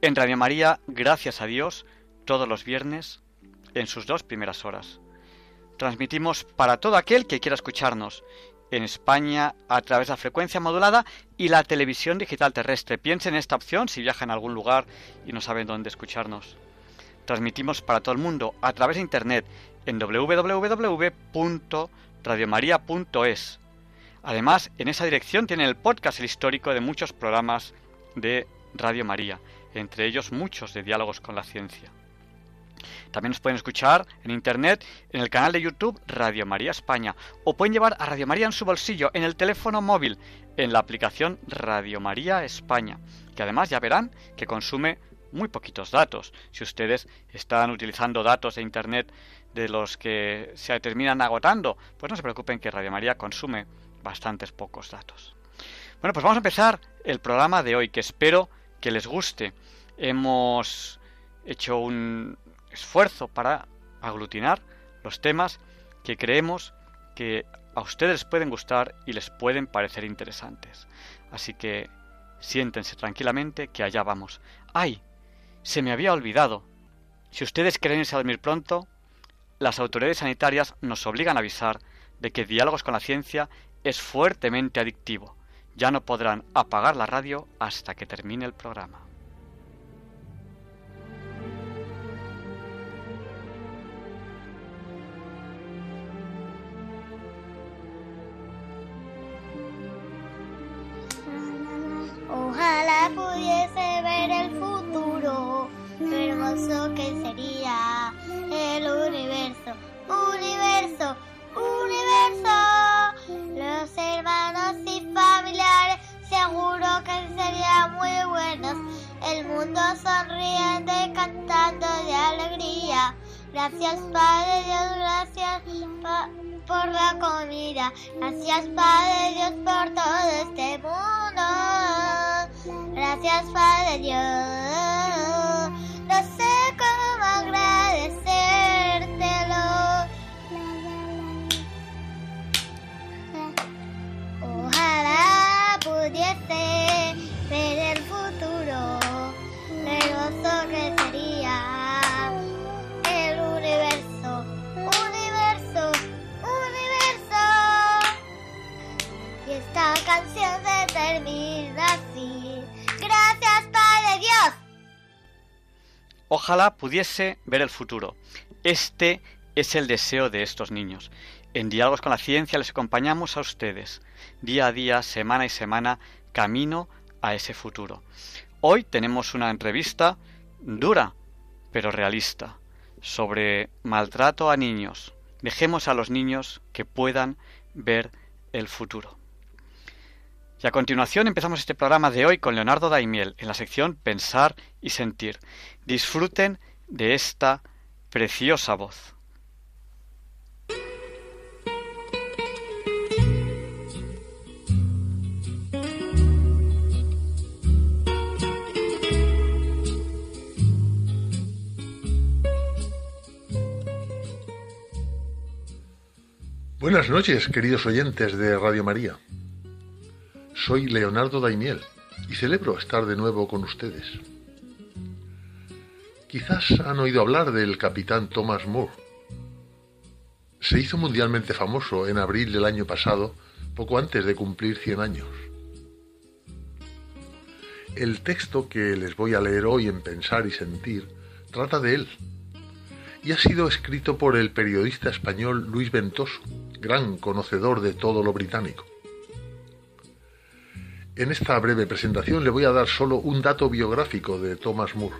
En Radio María, gracias a Dios, todos los viernes, en sus dos primeras horas. Transmitimos para todo aquel que quiera escucharnos, en España a través de la frecuencia modulada y la televisión digital terrestre. Piensen en esta opción si viajan a algún lugar y no saben dónde escucharnos. Transmitimos para todo el mundo a través de Internet en www.radiomaria.es. Además, en esa dirección tienen el podcast el histórico de muchos programas de Radio María, entre ellos muchos de diálogos con la ciencia. También nos pueden escuchar en internet en el canal de YouTube Radio María España o pueden llevar a Radio María en su bolsillo en el teléfono móvil en la aplicación Radio María España, que además ya verán que consume muy poquitos datos. Si ustedes están utilizando datos de internet de los que se terminan agotando, pues no se preocupen que Radio María consume bastantes pocos datos. Bueno, pues vamos a empezar el programa de hoy, que espero que les guste. Hemos hecho un esfuerzo para aglutinar los temas que creemos que a ustedes pueden gustar y les pueden parecer interesantes. Así que siéntense tranquilamente que allá vamos. ¡Ay! Se me había olvidado. Si ustedes quieren irse dormir pronto, las autoridades sanitarias nos obligan a avisar de que Diálogos con la Ciencia es fuertemente adictivo. Ya no podrán apagar la radio hasta que termine el programa. Ojalá pudiese ver el futuro, lo hermoso que sería el universo, universo, universo. Los hermanos seguro que serían muy buenos. El mundo sonriente cantando de alegría. Gracias Padre Dios, gracias por la comida. Gracias Padre Dios por todo este mundo. Gracias Padre Dios. El universo, universo, universo. Y esta canción se termina así. Gracias, Padre Dios. Ojalá pudiese ver el futuro. Este es el deseo de estos niños. En Diálogos con la Ciencia les acompañamos a ustedes, día a día, semana y semana, camino a ese futuro. Hoy tenemos una entrevista dura, pero realista, sobre maltrato a niños. Dejemos a los niños que puedan ver el futuro. Y a continuación empezamos este programa de hoy con Leonardo Daimiel en la sección Pensar y Sentir. Disfruten de esta preciosa voz. Buenas noches, queridos oyentes de Radio María. Soy Leonardo Daimiel y celebro estar de nuevo con ustedes. Quizás han oído hablar del capitán Thomas Moore. Se hizo mundialmente famoso en abril del año pasado, poco antes de cumplir 100 años. El texto que les voy a leer hoy en Pensar y Sentir trata de él y ha sido escrito por el periodista español Luis Ventoso, gran conocedor de todo lo británico. En esta breve presentación le voy a dar solo un dato biográfico de Thomas Moore,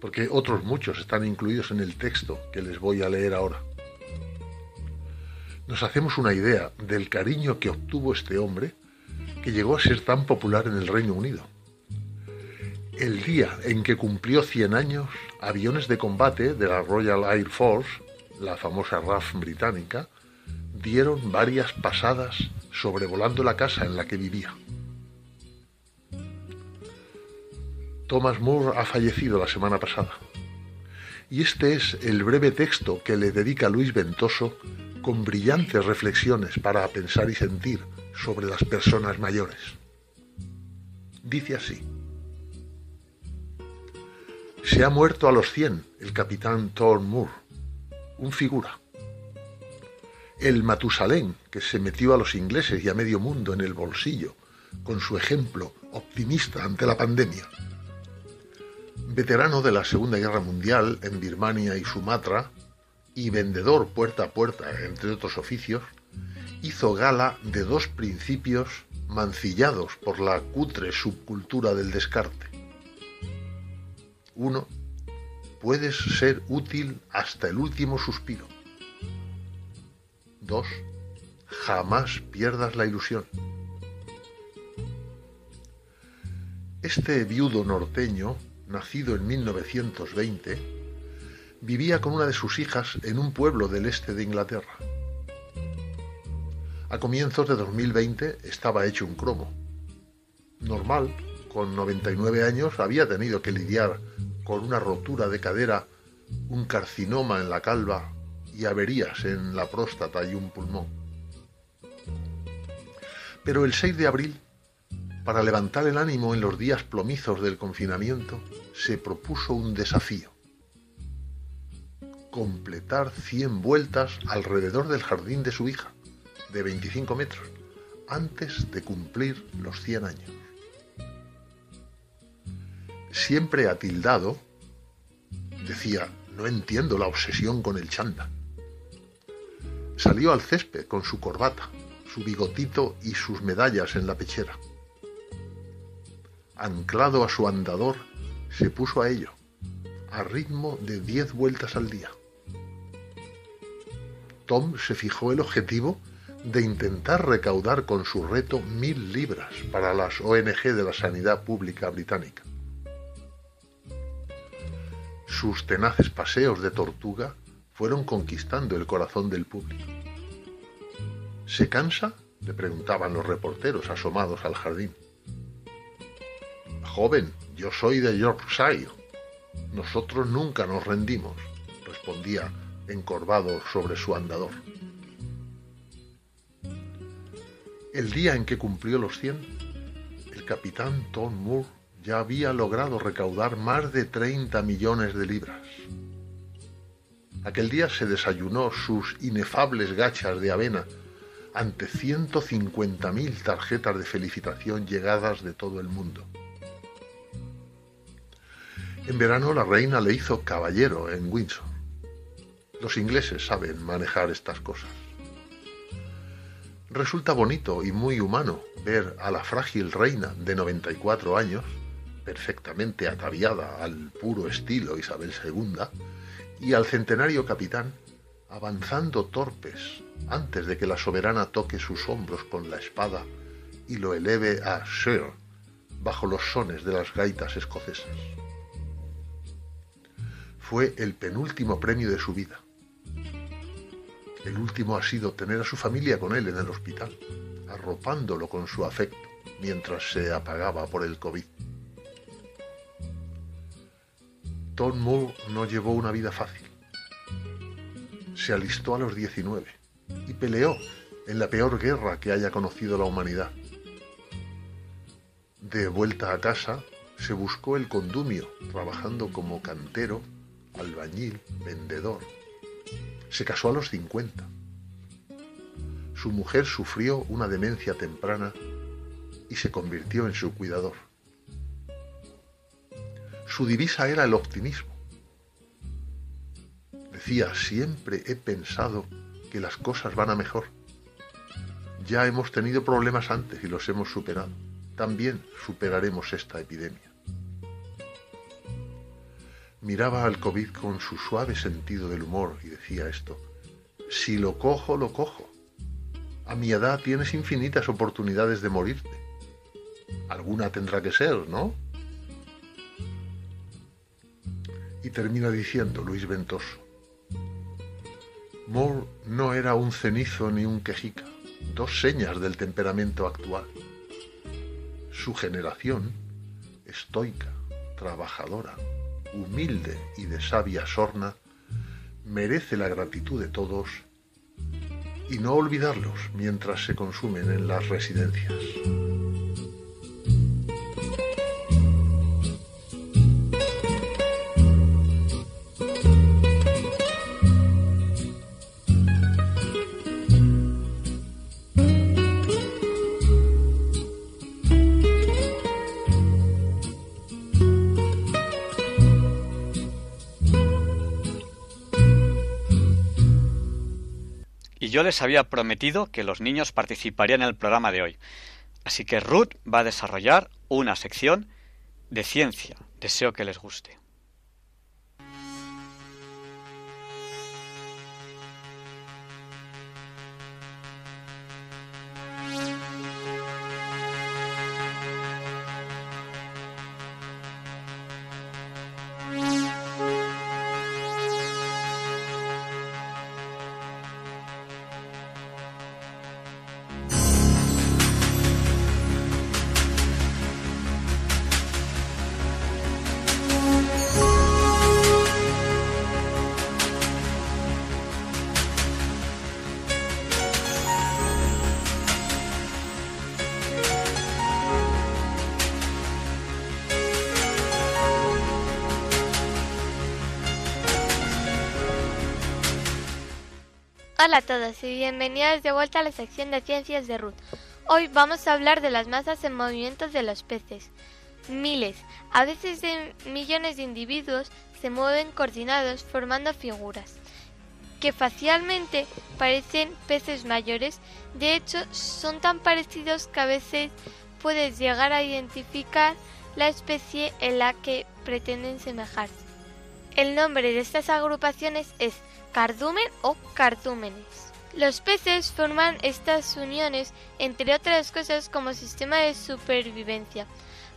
porque otros muchos están incluidos en el texto que les voy a leer ahora. Nos hacemos una idea del cariño que obtuvo este hombre que llegó a ser tan popular en el Reino Unido. El día en que cumplió 100 años, aviones de combate de la Royal Air Force, la famosa RAF británica, dieron varias pasadas sobrevolando la casa en la que vivía. Thomas Moore ha fallecido la semana pasada. Y este es el breve texto que le dedica Luis Ventoso con brillantes reflexiones para pensar y sentir sobre las personas mayores. Dice así. Se ha muerto a los 100 el capitán Thorne Moore, un figura. El Matusalén que se metió a los ingleses y a medio mundo en el bolsillo con su ejemplo optimista ante la pandemia Veterano de la Segunda Guerra Mundial en Birmania y Sumatra y vendedor puerta a puerta, entre otros oficios, hizo gala de dos principios mancillados por la cutre subcultura del descarte. Uno, puedes ser útil hasta el último suspiro. Dos, jamás pierdas la ilusión. Este viudo norteño nacido en 1920, vivía con una de sus hijas en un pueblo del este de Inglaterra. A comienzos de 2020 estaba hecho un cromo. Normal, con 99 años había tenido que lidiar con una rotura de cadera, un carcinoma en la calva y averías en la próstata y un pulmón. Pero el 6 de abril para levantar el ánimo en los días plomizos del confinamiento, se propuso un desafío. Completar 100 vueltas alrededor del jardín de su hija, de 25 metros, antes de cumplir los 100 años. Siempre atildado, decía, no entiendo la obsesión con el chanda. Salió al césped con su corbata, su bigotito y sus medallas en la pechera anclado a su andador, se puso a ello, a ritmo de diez vueltas al día. Tom se fijó el objetivo de intentar recaudar con su reto mil libras para las ONG de la Sanidad Pública Británica. Sus tenaces paseos de tortuga fueron conquistando el corazón del público. ¿Se cansa? le preguntaban los reporteros asomados al jardín. Joven, yo soy de Yorkshire. Nosotros nunca nos rendimos, respondía encorvado sobre su andador. El día en que cumplió los 100, el capitán Tom Moore ya había logrado recaudar más de 30 millones de libras. Aquel día se desayunó sus inefables gachas de avena ante 150.000 tarjetas de felicitación llegadas de todo el mundo. En verano la reina le hizo caballero en Windsor. Los ingleses saben manejar estas cosas. Resulta bonito y muy humano ver a la frágil reina de 94 años, perfectamente ataviada al puro estilo Isabel II, y al centenario capitán avanzando torpes antes de que la soberana toque sus hombros con la espada y lo eleve a Sir bajo los sones de las gaitas escocesas fue el penúltimo premio de su vida. El último ha sido tener a su familia con él en el hospital, arropándolo con su afecto mientras se apagaba por el COVID. Tom Moore no llevó una vida fácil. Se alistó a los 19 y peleó en la peor guerra que haya conocido la humanidad. De vuelta a casa, se buscó el condumio, trabajando como cantero albañil, vendedor. Se casó a los 50. Su mujer sufrió una demencia temprana y se convirtió en su cuidador. Su divisa era el optimismo. Decía, siempre he pensado que las cosas van a mejor. Ya hemos tenido problemas antes y los hemos superado. También superaremos esta epidemia. Miraba al COVID con su suave sentido del humor y decía esto, si lo cojo, lo cojo. A mi edad tienes infinitas oportunidades de morirte. Alguna tendrá que ser, ¿no? Y termina diciendo Luis Ventoso, Moore no era un cenizo ni un quejica, dos señas del temperamento actual. Su generación, estoica, trabajadora, humilde y de sabia sorna, merece la gratitud de todos y no olvidarlos mientras se consumen en las residencias. Les había prometido que los niños participarían en el programa de hoy. Así que Ruth va a desarrollar una sección de ciencia. Deseo que les guste. Hola a todos y bienvenidos de vuelta a la sección de ciencias de Ruth. Hoy vamos a hablar de las masas en movimiento de los peces. Miles, a veces de millones de individuos se mueven coordinados formando figuras que facialmente parecen peces mayores. De hecho, son tan parecidos que a veces puedes llegar a identificar la especie en la que pretenden semejarse. El nombre de estas agrupaciones es cardumen o cardúmenes. Los peces forman estas uniones, entre otras cosas, como sistema de supervivencia.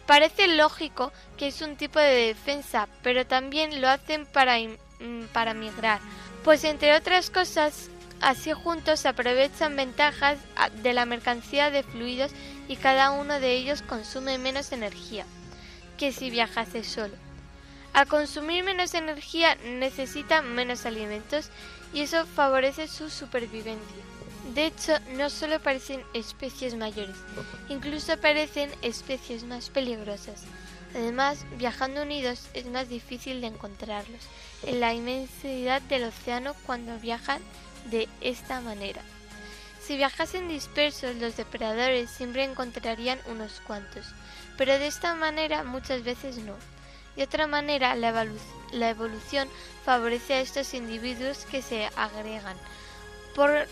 Parece lógico que es un tipo de defensa, pero también lo hacen para, mm, para migrar, pues entre otras cosas, así juntos aprovechan ventajas ah, de la mercancía de fluidos y cada uno de ellos consume menos energía que si viajase solo. Al consumir menos energía necesita menos alimentos y eso favorece su supervivencia. De hecho, no solo aparecen especies mayores, incluso aparecen especies más peligrosas. Además, viajando unidos es más difícil de encontrarlos en la inmensidad del océano cuando viajan de esta manera. Si viajasen dispersos, los depredadores siempre encontrarían unos cuantos, pero de esta manera muchas veces no. De otra manera, la, evolución favorece a estos individuos que se agregan. Por,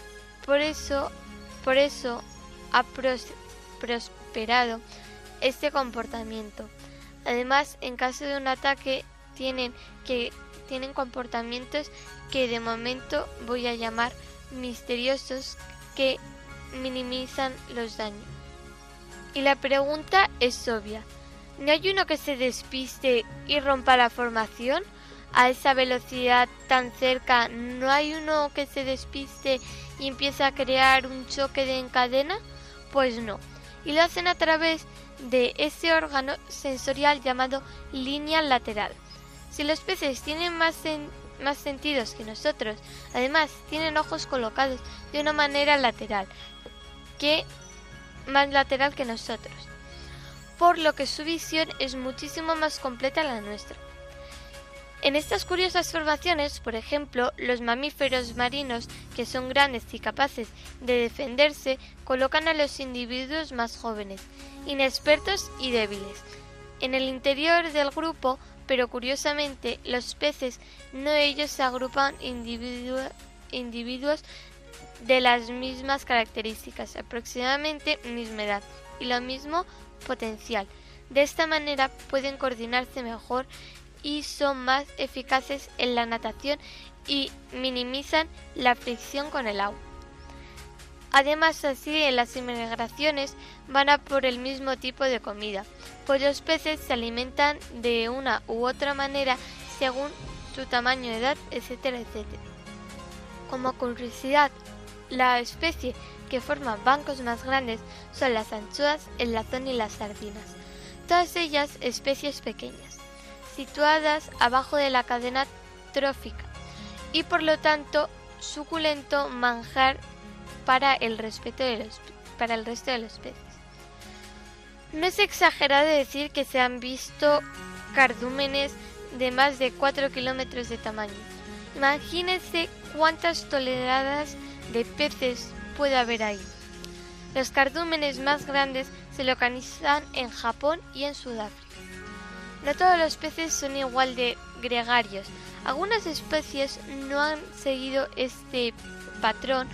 por eso, por eso ha prosperado este comportamiento. Además, en caso de un ataque, tienen, que, tienen comportamientos que de momento voy a llamar misteriosos que minimizan los daños. Y la pregunta es obvia. ¿No hay uno que se despiste y rompa la formación? A esa velocidad tan cerca, ¿no hay uno que se despiste y empieza a crear un choque de encadena? Pues no. Y lo hacen a través de ese órgano sensorial llamado línea lateral. Si los peces tienen más, más sentidos que nosotros, además tienen ojos colocados de una manera lateral, que más lateral que nosotros por lo que su visión es muchísimo más completa a la nuestra. En estas curiosas formaciones, por ejemplo, los mamíferos marinos, que son grandes y capaces de defenderse, colocan a los individuos más jóvenes, inexpertos y débiles. En el interior del grupo pero curiosamente los peces no ellos se agrupan individu- individuos de las mismas características, aproximadamente misma edad y lo mismo potencial. De esta manera pueden coordinarse mejor y son más eficaces en la natación y minimizan la fricción con el agua. Además, así en las migraciones van a por el mismo tipo de comida, pues los peces se alimentan de una u otra manera según su tamaño, edad, etcétera, etcétera. Como curiosidad, la especie que forma bancos más grandes son las anchoas, el lazón y las sardinas, todas ellas especies pequeñas, situadas abajo de la cadena trófica y por lo tanto suculento manjar para el, respeto de los, para el resto de los peces. No es exagerado decir que se han visto cardúmenes de más de 4 kilómetros de tamaño. Imagínense cuántas toneladas de peces puede haber ahí. Los cardúmenes más grandes se localizan en Japón y en Sudáfrica. No todos los peces son igual de gregarios. Algunas especies no han seguido este patrón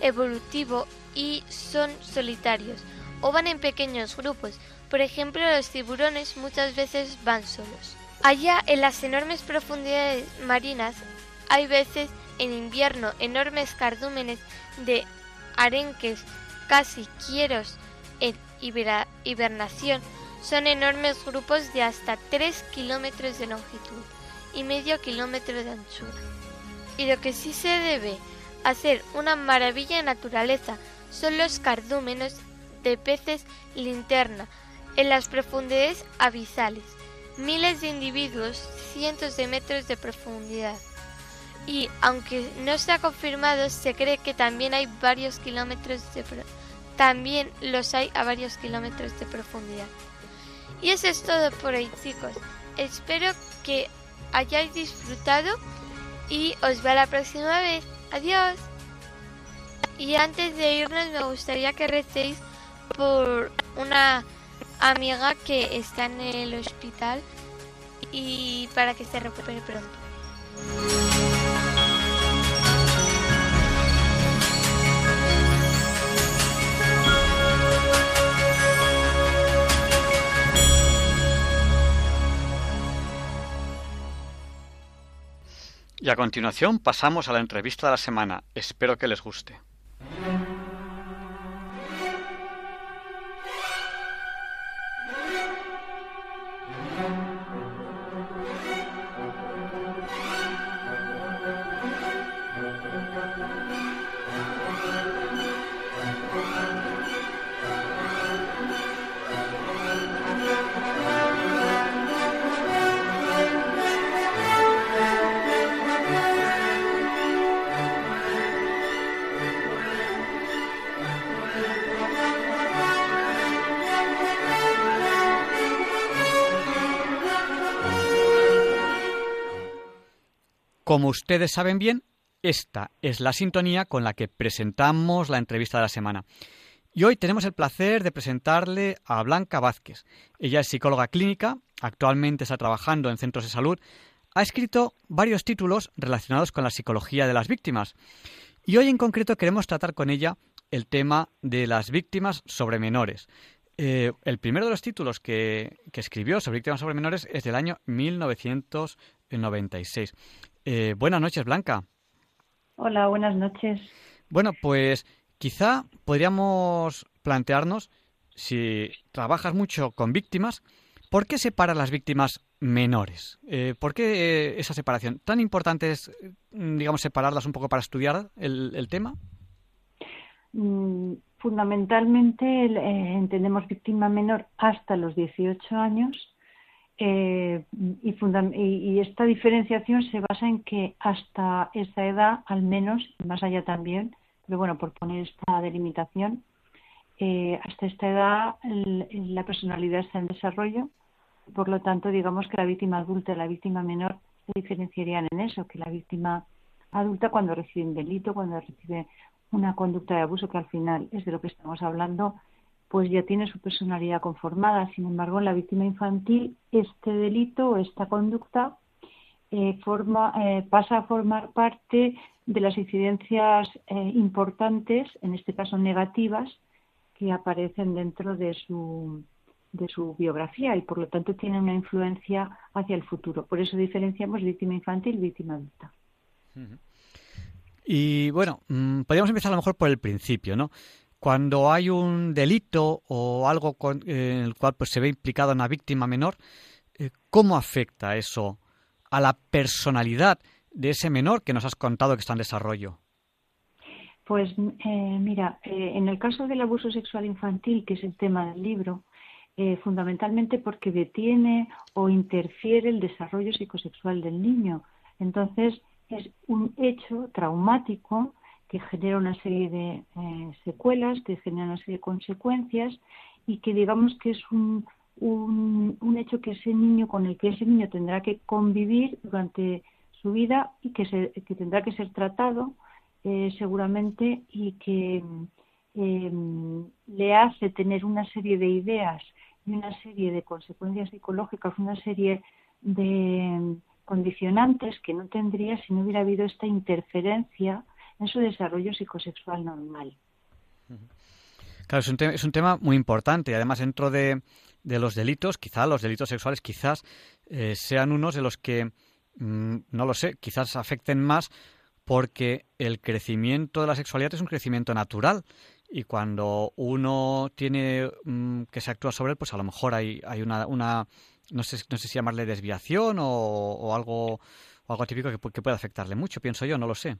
evolutivo y son solitarios o van en pequeños grupos. Por ejemplo, los tiburones muchas veces van solos. Allá en las enormes profundidades marinas hay veces en invierno enormes cardúmenes de arenques casi quieros en hibernación. Son enormes grupos de hasta 3 kilómetros de longitud y medio kilómetro de anchura. Y lo que sí se debe hacer una maravilla de naturaleza son los cardúmenos de peces linterna en las profundidades abisales. Miles de individuos, cientos de metros de profundidad. Y aunque no ha confirmado, se cree que también hay varios kilómetros de también los hay a varios kilómetros de profundidad. Y eso es todo por hoy, chicos. Espero que hayáis disfrutado y os veo la próxima vez. Adiós. Y antes de irnos me gustaría que recéis por una amiga que está en el hospital y para que se recupere pronto. Y a continuación pasamos a la entrevista de la semana. Espero que les guste. Como ustedes saben bien, esta es la sintonía con la que presentamos la entrevista de la semana. Y hoy tenemos el placer de presentarle a Blanca Vázquez. Ella es psicóloga clínica, actualmente está trabajando en centros de salud, ha escrito varios títulos relacionados con la psicología de las víctimas. Y hoy en concreto queremos tratar con ella el tema de las víctimas sobre menores. Eh, el primero de los títulos que, que escribió sobre víctimas sobre menores es del año 1996. Eh, buenas noches, Blanca. Hola, buenas noches. Bueno, pues quizá podríamos plantearnos, si trabajas mucho con víctimas, ¿por qué separas las víctimas menores? Eh, ¿Por qué esa separación? ¿Tan importante es, mm, digamos, separarlas un poco para estudiar el, el tema? Mm, Fundamentalmente eh, entendemos víctima menor hasta los 18 años eh, y, y- esta diferenciación se basa en que hasta esa edad, al menos, más allá también, pero bueno, por poner esta delimitación, eh, hasta esta edad la personalidad está en desarrollo, por lo tanto, digamos que la víctima adulta y la víctima menor se diferenciarían en eso, que la víctima adulta cuando recibe un delito, cuando recibe una conducta de abuso que al final es de lo que estamos hablando, pues ya tiene su personalidad conformada. Sin embargo, en la víctima infantil, este delito esta conducta eh, forma, eh, pasa a formar parte de las incidencias eh, importantes, en este caso negativas, que aparecen dentro de su, de su biografía y por lo tanto tiene una influencia hacia el futuro. Por eso diferenciamos víctima infantil víctima adulta. Y bueno, mm, podríamos empezar a lo mejor por el principio, ¿no? Cuando hay un delito o algo en el cual pues, se ve implicada una víctima menor, eh, ¿cómo afecta eso a la personalidad de ese menor que nos has contado que está en desarrollo? Pues eh, mira, eh, en el caso del abuso sexual infantil, que es el tema del libro, fundamentalmente porque detiene o interfiere el desarrollo psicosexual del niño. Entonces, es un hecho traumático que genera una serie de eh, secuelas, que genera una serie de consecuencias y que digamos que es un, un, hecho que ese niño, con el que ese niño tendrá que convivir durante su vida y que, se, que tendrá que ser tratado eh, seguramente y que em, le hace tener una serie de ideas y una serie de consecuencias psicológicas, una serie de condicionantes que no tendría si no hubiera habido esta interferencia en su desarrollo psicosexual normal. Claro, es un, es un tema muy importante y además dentro de, los delitos, quizá los delitos sexuales quizás eh, sean unos de los que, mm, no lo sé, quizás afecten más porque el crecimiento de la sexualidad es un crecimiento natural y cuando uno tiene mm, que se actúa sobre él, pues a lo mejor hay, hay una, una no sé, no sé si llamarle desviación o, algo, o algo típico que, que puede afectarle mucho, pienso yo, no lo sé.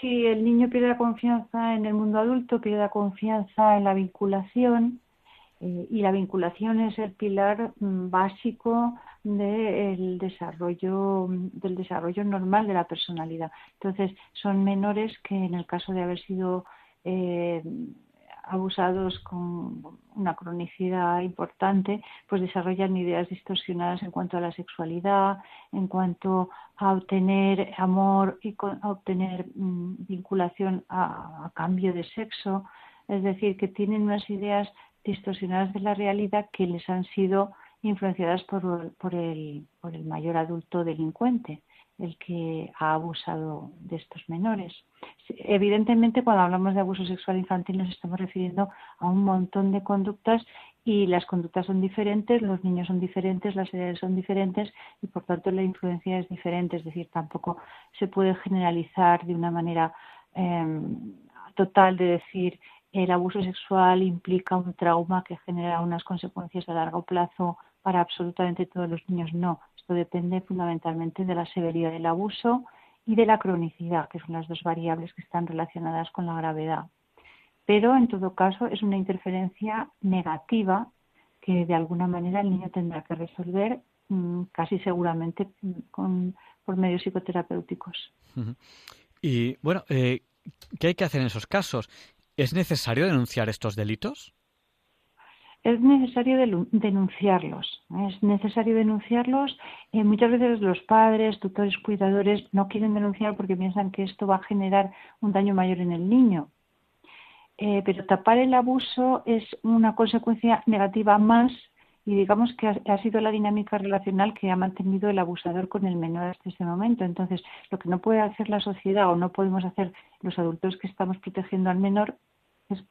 Si el niño pierde la confianza en el mundo adulto, pierde la confianza en la vinculación, eh, y la vinculación es el pilar mm, básico del desarrollo del desarrollo normal de la personalidad. Entonces, son menores que en el caso de haber sido eh, abusados con una cronicidad importante, pues desarrollan ideas distorsionadas en cuanto a la sexualidad, en cuanto a obtener amor y a obtener mm, vinculación a, cambio de sexo, es decir, que tienen unas ideas distorsionadas de la realidad que les han sido influenciadas por, el, por el mayor adulto delincuente el que ha abusado de estos menores. Evidentemente, cuando hablamos de abuso sexual infantil nos estamos refiriendo a un montón de conductas y las conductas son diferentes, los niños son diferentes, las edades son diferentes y por tanto la influencia es diferente. Es decir, tampoco se puede generalizar de una manera em, total de decir el abuso sexual implica un trauma que genera unas consecuencias a largo plazo para absolutamente todos los niños. No, depende fundamentalmente de la severidad del abuso y de la cronicidad, que son las dos variables que están relacionadas con la gravedad. Pero en todo caso es una interferencia negativa que de alguna manera el niño tendrá que resolver mm, casi seguramente con, por medios psicoterapéuticos. Y bueno, eh, ¿qué hay que hacer en esos casos? ¿Es necesario denunciar estos delitos? Es necesario denunciarlos. Es necesario denunciarlos. Eh, muchas veces los padres, tutores, cuidadores no quieren denunciar porque piensan que esto va a generar un daño mayor en el niño. Eh, pero tapar el abuso es una consecuencia negativa más y digamos que ha, sido la dinámica relacional que ha mantenido el abusador con el menor hasta ese momento. Entonces, lo que no puede hacer la sociedad o no podemos hacer los adultos que estamos protegiendo al menor es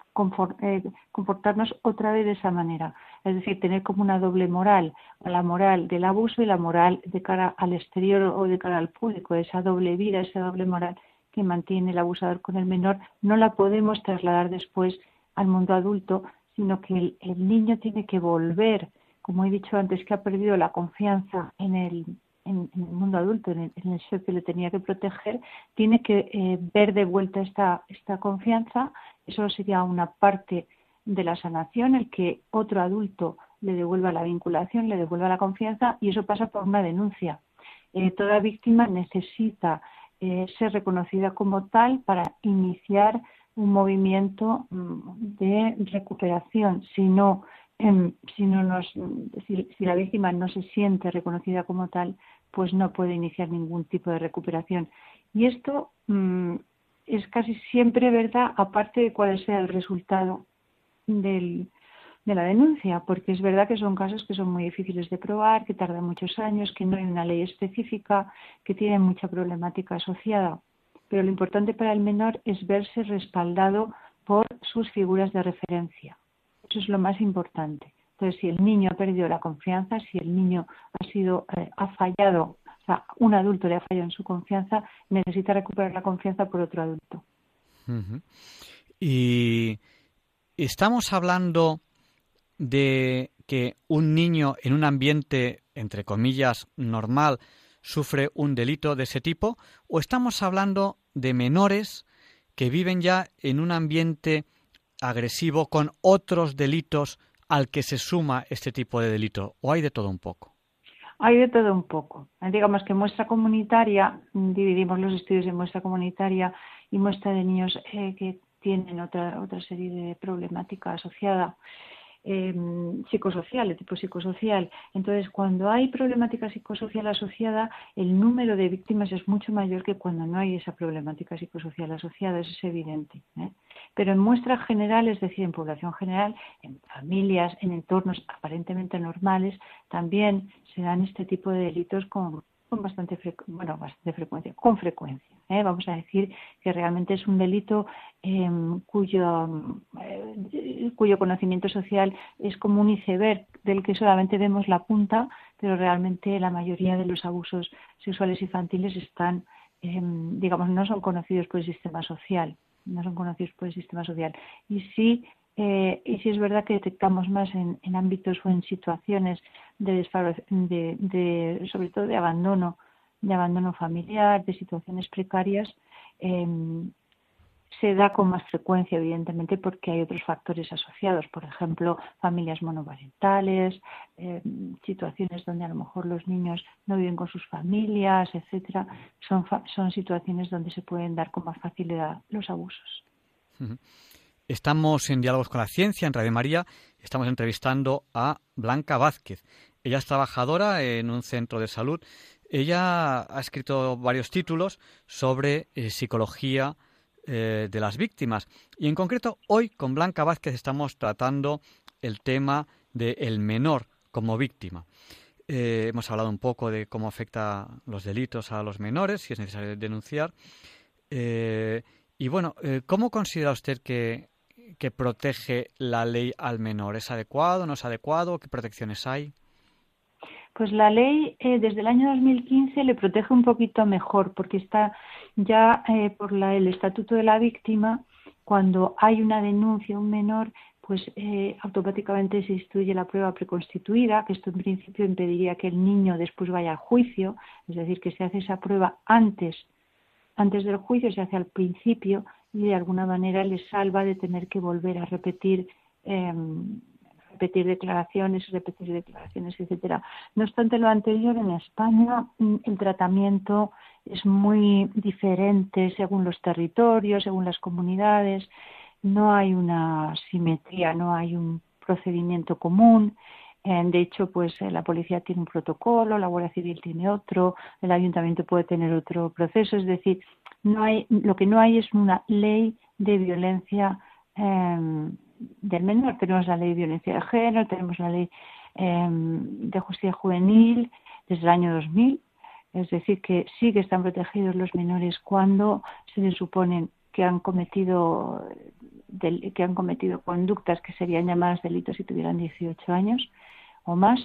eh, comportarnos otra vez de esa manera. Es decir, tener como una doble moral, la moral del abuso y la moral de cara al exterior o de cara al público, esa doble vida, esa doble moral que mantiene el abusador con el menor, no la podemos trasladar después al mundo adulto, sino que el, niño tiene que volver, como he dicho antes, que ha perdido la confianza en el, en, el mundo adulto, en el, ser que le tenía que proteger, tiene que eh, ver de vuelta esta, esta confianza eso sería una parte de la sanación, el que otro adulto le devuelva la vinculación, le devuelva la confianza y eso pasa por una denuncia. Eh, toda víctima necesita eh, ser reconocida como tal para iniciar un movimiento mm, de recuperación. Si no, em, si, no nos, si, la víctima no se siente reconocida como tal, pues no puede iniciar ningún tipo de recuperación. Y esto mm, es casi siempre verdad, aparte de cuál sea el resultado del, de la denuncia, porque es verdad que son casos que son muy difíciles de probar, que tardan muchos años, que no hay una ley específica, que tienen mucha problemática asociada. Pero lo importante para el menor es verse respaldado por sus figuras de referencia. Eso es lo más importante. Entonces, si el niño ha perdido la confianza, si el niño ha sido, eh, ha fallado, sea, un adulto le ha fallado en su confianza, necesita recuperar la confianza por otro adulto. Y estamos hablando de que un niño en un ambiente, entre comillas, normal, sufre un delito de ese tipo, o estamos hablando de menores que viven ya en un ambiente agresivo con otros delitos al que se suma este tipo de delito, o hay de todo un poco. Hay de todo un poco. Digamos que muestra comunitaria, dividimos los estudios en muestra comunitaria y muestra de niños eh, que tienen otra, otra serie de problemática asociada eh, psicosocial, de tipo psicosocial. Entonces, cuando hay problemática psicosocial asociada, el número de víctimas es mucho mayor que cuando no hay esa problemática psicosocial asociada, eso es evidente. ¿eh? Pero en muestras generales, es decir, en población general, en familias, en entornos aparentemente normales, también se dan este tipo de delitos con con bastante, bueno, bastante frecuencia, con frecuencia. ¿eh? Vamos a decir que realmente es un delito em, cuyo, eh, cuyo conocimiento social es como un iceberg del que solamente vemos la punta, pero realmente la mayoría de los abusos sexuales infantiles están, em, digamos, no son conocidos por el sistema social, no son conocidos por el sistema social. Y sí eh, y si es verdad que detectamos más en, ámbitos o en situaciones de, de, sobre todo de abandono, de abandono familiar, de situaciones precarias, em, se da con más frecuencia, evidentemente, porque hay otros factores asociados, por ejemplo, familias monoparentales, em, situaciones donde a lo mejor los niños no viven con sus familias, etcétera, son, son situaciones donde se pueden dar con más facilidad los abusos. Estamos en Diálogos con la Ciencia, en Radio María. Estamos entrevistando a Blanca Vázquez. Ella es trabajadora en un centro de salud. Ella ha escrito varios títulos sobre eh, psicología eh, de las víctimas. Y en concreto, hoy con Blanca Vázquez estamos tratando el tema del menor como víctima. Eh, hemos hablado un poco de cómo afecta los delitos a los menores, si es necesario denunciar. y bueno, ¿cómo considera usted que que protege la ley al menor? ¿Es adecuado, no es adecuado? ¿Qué protecciones hay? Pues la ley eh, desde el año 2015 le protege un poquito mejor porque está ya eh, por la, el estatuto de la víctima, cuando hay una denuncia un menor, pues eh, automáticamente se instruye la prueba preconstituida, que esto en principio impediría que el niño después vaya al juicio, es decir, que se hace esa prueba antes, antes del juicio, se hace al principio y de alguna manera les salva de tener que volver a repetir em, repetir declaraciones, repetir declaraciones, etcétera. No obstante lo anterior, en España mm, el tratamiento es muy diferente según los territorios, según las comunidades. No hay una simetría, no hay un procedimiento común. De hecho, pues eh, la policía tiene un protocolo, la Guardia Civil tiene otro, el ayuntamiento puede tener otro proceso. Es decir, no hay, lo que no hay es una ley de violencia em, del menor. Tenemos la ley de violencia de género, tenemos la ley em, de justicia juvenil desde el año 2000. Es decir, que sí que están protegidos los menores cuando se les suponen que han cometido que han cometido conductas que serían llamadas delitos si tuvieran 18 años o más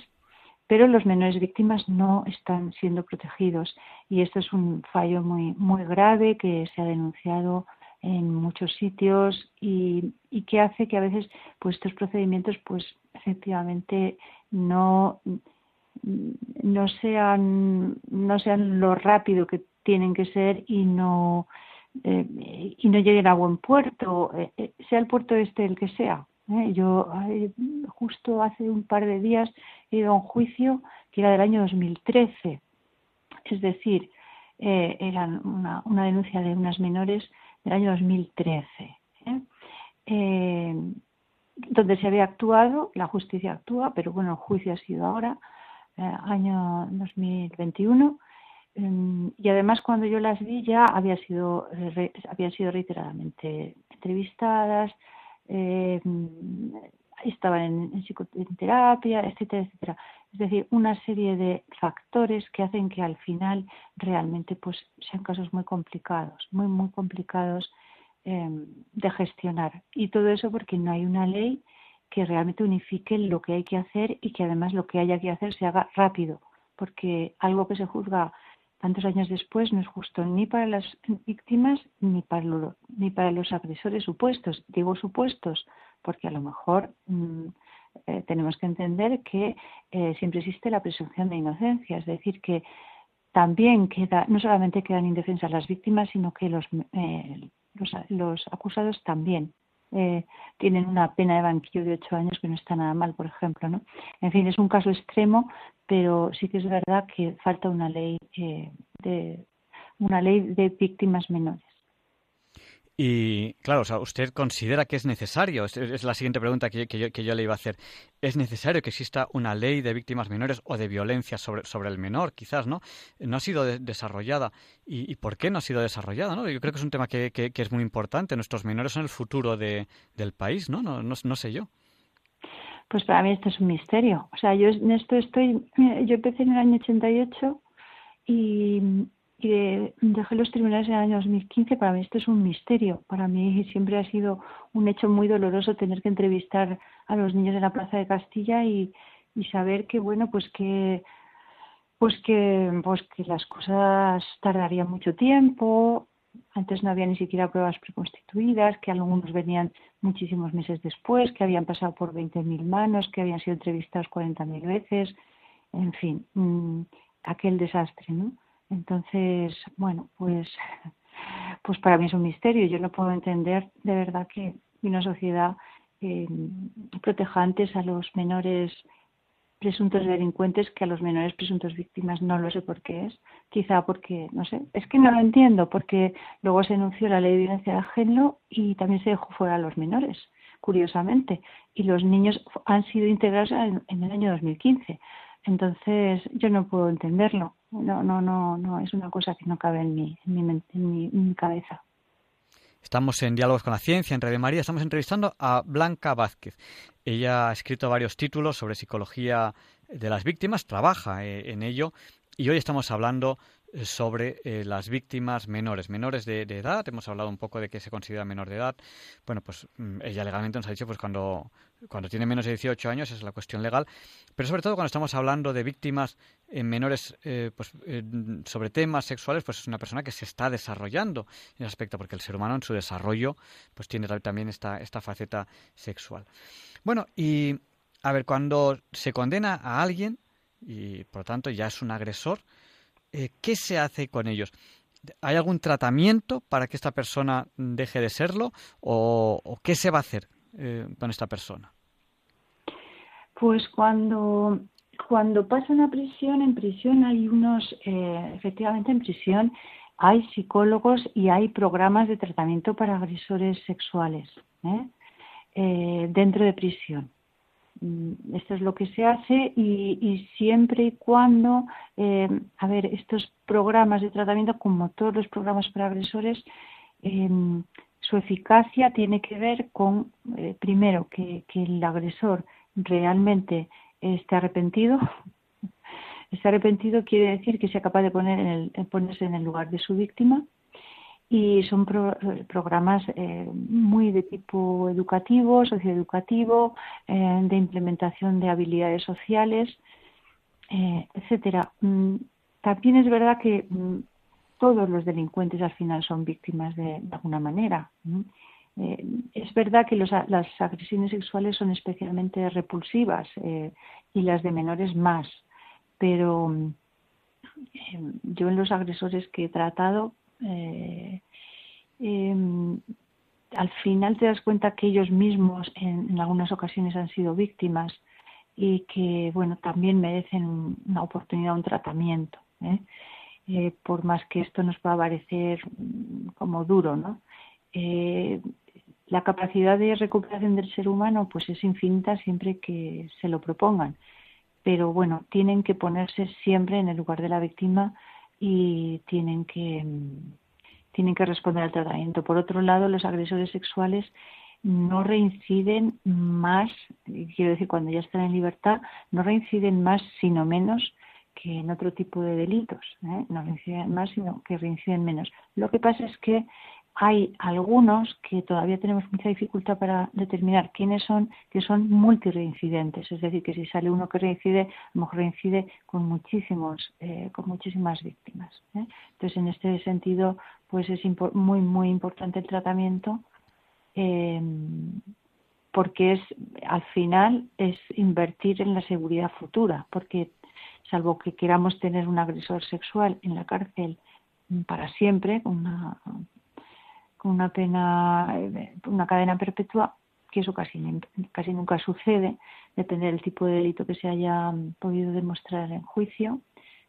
pero los menores víctimas no están siendo protegidos. Y esto es un fallo muy muy grave que se ha denunciado en muchos sitios y, que hace que a veces pues estos procedimientos pues efectivamente no no sean no sean lo rápido que tienen que ser y no eh, y no lleguen a buen puerto eh, eh, sea el puerto este el que sea ¿eh? Yo justo hace un par de días he ido a un juicio que era del año 2013, es decir, eh, era una, una, denuncia de unas menores del año 2013, ¿eh? ¿eh? donde se había actuado, la justicia actúa, pero bueno, el juicio ha sido ahora, año 2021. Y además cuando yo las vi ya había sido, habían sido reiteradamente entrevistadas, eh, en, psicoterapia, etcétera, etcétera. Es decir, una serie de factores que hacen que al final realmente pues sean casos muy complicados, muy, muy complicados em, de gestionar. Y todo eso porque no hay una ley que realmente unifique lo que hay que hacer y que además lo que haya que hacer se haga rápido, porque algo que se juzga tantos años después no es justo ni para las víctimas ni para, ni para los agresores supuestos. Digo supuestos porque a lo mejor mm, eh, tenemos que entender que eh, siempre existe la presunción de inocencia, es decir, que también queda, no solamente quedan indefensas las víctimas, sino que los, eh, los, los, acusados también tienen una pena de banquillo de ocho años que no está nada mal, por ejemplo. ¿no? En fin, es un caso extremo, pero sí que es verdad que falta una ley de una ley de víctimas menores. Y claro, o sea, ¿usted considera que es necesario? Es, la siguiente pregunta que, yo, le iba a hacer. ¿Es necesario que exista una ley de víctimas menores o de violencia sobre, sobre el menor? Quizás, ¿no? No ha sido desarrollada. ¿Y, por qué no ha sido desarrollada? ¿no? Yo creo que es un tema que, es muy importante. Nuestros menores son el futuro de, del país. No, ¿no? no sé yo. Pues para mí esto es un misterio. O sea, yo en esto estoy. Yo empecé en el año 88 y y dejé los tribunales en el año 2015. Para mí esto es un misterio. Para mí siempre ha sido un hecho muy doloroso tener que entrevistar a los niños de la Plaza de Castilla y, y saber que, bueno, pues que pues que pues que las cosas tardarían mucho tiempo. Antes no había ni siquiera pruebas preconstituidas, que algunos venían muchísimos meses después, que habían pasado por 20.000 manos, que habían sido entrevistados 40.000 veces. En fin, mm, aquel desastre, ¿no? Entonces, bueno, pues, pues para mí es un misterio. Yo no puedo entender de verdad que una sociedad eh, proteja antes a los menores presuntos delincuentes que a los menores presuntos víctimas. No lo sé por qué es. Quizá porque, no sé, es que no lo entiendo, porque luego se anunció la ley de violencia de género y también se dejó fuera a los menores, curiosamente. Y los niños han sido integrados en, en el año 2015. Entonces, yo no puedo entenderlo. No, no, no, no, es una cosa que no cabe en mi, en mi, en mi, cabeza. Estamos en Diálogos con la Ciencia, en Radio María. Estamos entrevistando a Blanca Vázquez. Ella ha escrito varios títulos sobre psicología de las víctimas, trabaja eh, en ello y hoy estamos hablando sobre eh, las víctimas menores, menores de, edad. Hemos hablado un poco de qué se considera menor de edad. Bueno, pues mm, ella legalmente nos ha dicho pues cuando, cuando tiene menos de 18 años es la cuestión legal, pero sobre todo cuando estamos hablando de víctimas en menores eh, pues, sobre temas sexuales, pues es una persona que se está desarrollando en ese aspecto, porque el ser humano en su desarrollo pues tiene también esta, esta faceta sexual. Bueno, y a ver, cuando se condena a alguien y por lo tanto ya es un agresor, eh, ¿qué se hace con ellos? ¿Hay algún tratamiento para que esta persona deje de serlo o, qué se va a hacer eh, con esta persona? Pues cuando, cuando pasan a prisión, en prisión hay unos, eh, efectivamente en prisión hay psicólogos y hay programas de tratamiento para agresores sexuales dentro de prisión. Mm, esto es lo que se hace y, siempre y cuando, eh, a ver, estos programas de tratamiento, como todos los programas para agresores, em, su eficacia tiene que ver con, eh, primero, que, el agresor realmente esté arrepentido. Esté arrepentido quiere decir que sea capaz de poner en el, ponerse en el lugar de su víctima y son programas eh, muy de tipo educativo, socioeducativo, eh, de implementación de habilidades sociales, eh, etcétera. Mm, también es verdad que mm, todos los delincuentes al final son víctimas de, alguna manera. es verdad que las agresiones sexuales son especialmente repulsivas y las de menores más, pero mm, yo en los agresores que he tratado eh, em, al final te das cuenta que ellos mismos en, algunas ocasiones han sido víctimas y que bueno también merecen una oportunidad, un tratamiento, ¿eh? Eh, por más que esto nos pueda parecer mm, como duro, ¿no? la capacidad de recuperación del ser humano pues es infinita siempre que se lo propongan, pero bueno tienen que ponerse siempre en el lugar de la víctima y tienen que, tienen que responder al tratamiento. Por otro lado, los agresores sexuales no reinciden más, quiero decir, cuando ya están en libertad, no reinciden más, sino menos que en otro tipo de delitos. ¿eh? No reinciden más, sino que reinciden menos. Lo que pasa es que hay algunos que todavía tenemos mucha dificultad para determinar quiénes son, que son multireincidentes, es decir, que si sale uno que reincide, a lo mejor reincide con muchísimos, eh, con muchísimas víctimas. ¿eh? Entonces, en este sentido, pues es muy, muy importante el tratamiento, eh, porque es, al final, es invertir en la seguridad futura, porque salvo que queramos tener un agresor sexual en la cárcel para siempre, una con una pena, eh, una cadena perpetua, que eso casi, casi nunca sucede, depende del tipo de delito que se haya podido demostrar en juicio,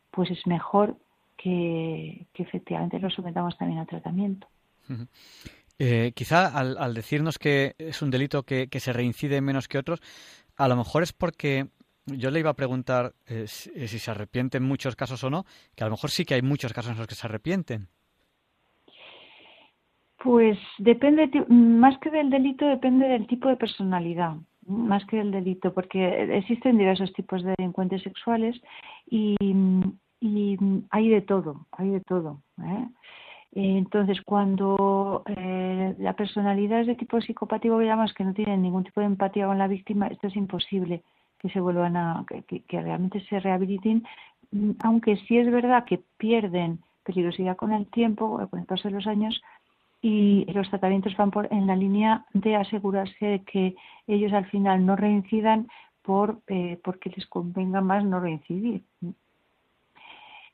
pues es mejor que, efectivamente lo sometamos también a tratamiento. Eh, quizá al, decirnos que es un delito que, se reincide menos que otros, a lo mejor es porque yo le iba a preguntar eh, si, si, se arrepiente en muchos casos o no, que a lo mejor sí que hay muchos casos en los que se arrepienten. Pues depende, más que del delito, depende del tipo de personalidad, más que del delito, porque existen diversos tipos de delincuentes sexuales y, hay de todo, hay de todo. ¿eh? Entonces, cuando eh, la personalidad es de tipo psicopático, digamos que no tienen ningún tipo de empatía con la víctima, esto es imposible que se vuelvan a, que, que realmente se rehabiliten, aunque sí es verdad que pierden peligrosidad con el tiempo, con el paso de los años, y los tratamientos van por, en la línea de asegurarse de que ellos al final no reincidan por eh, porque les convenga más no reincidir.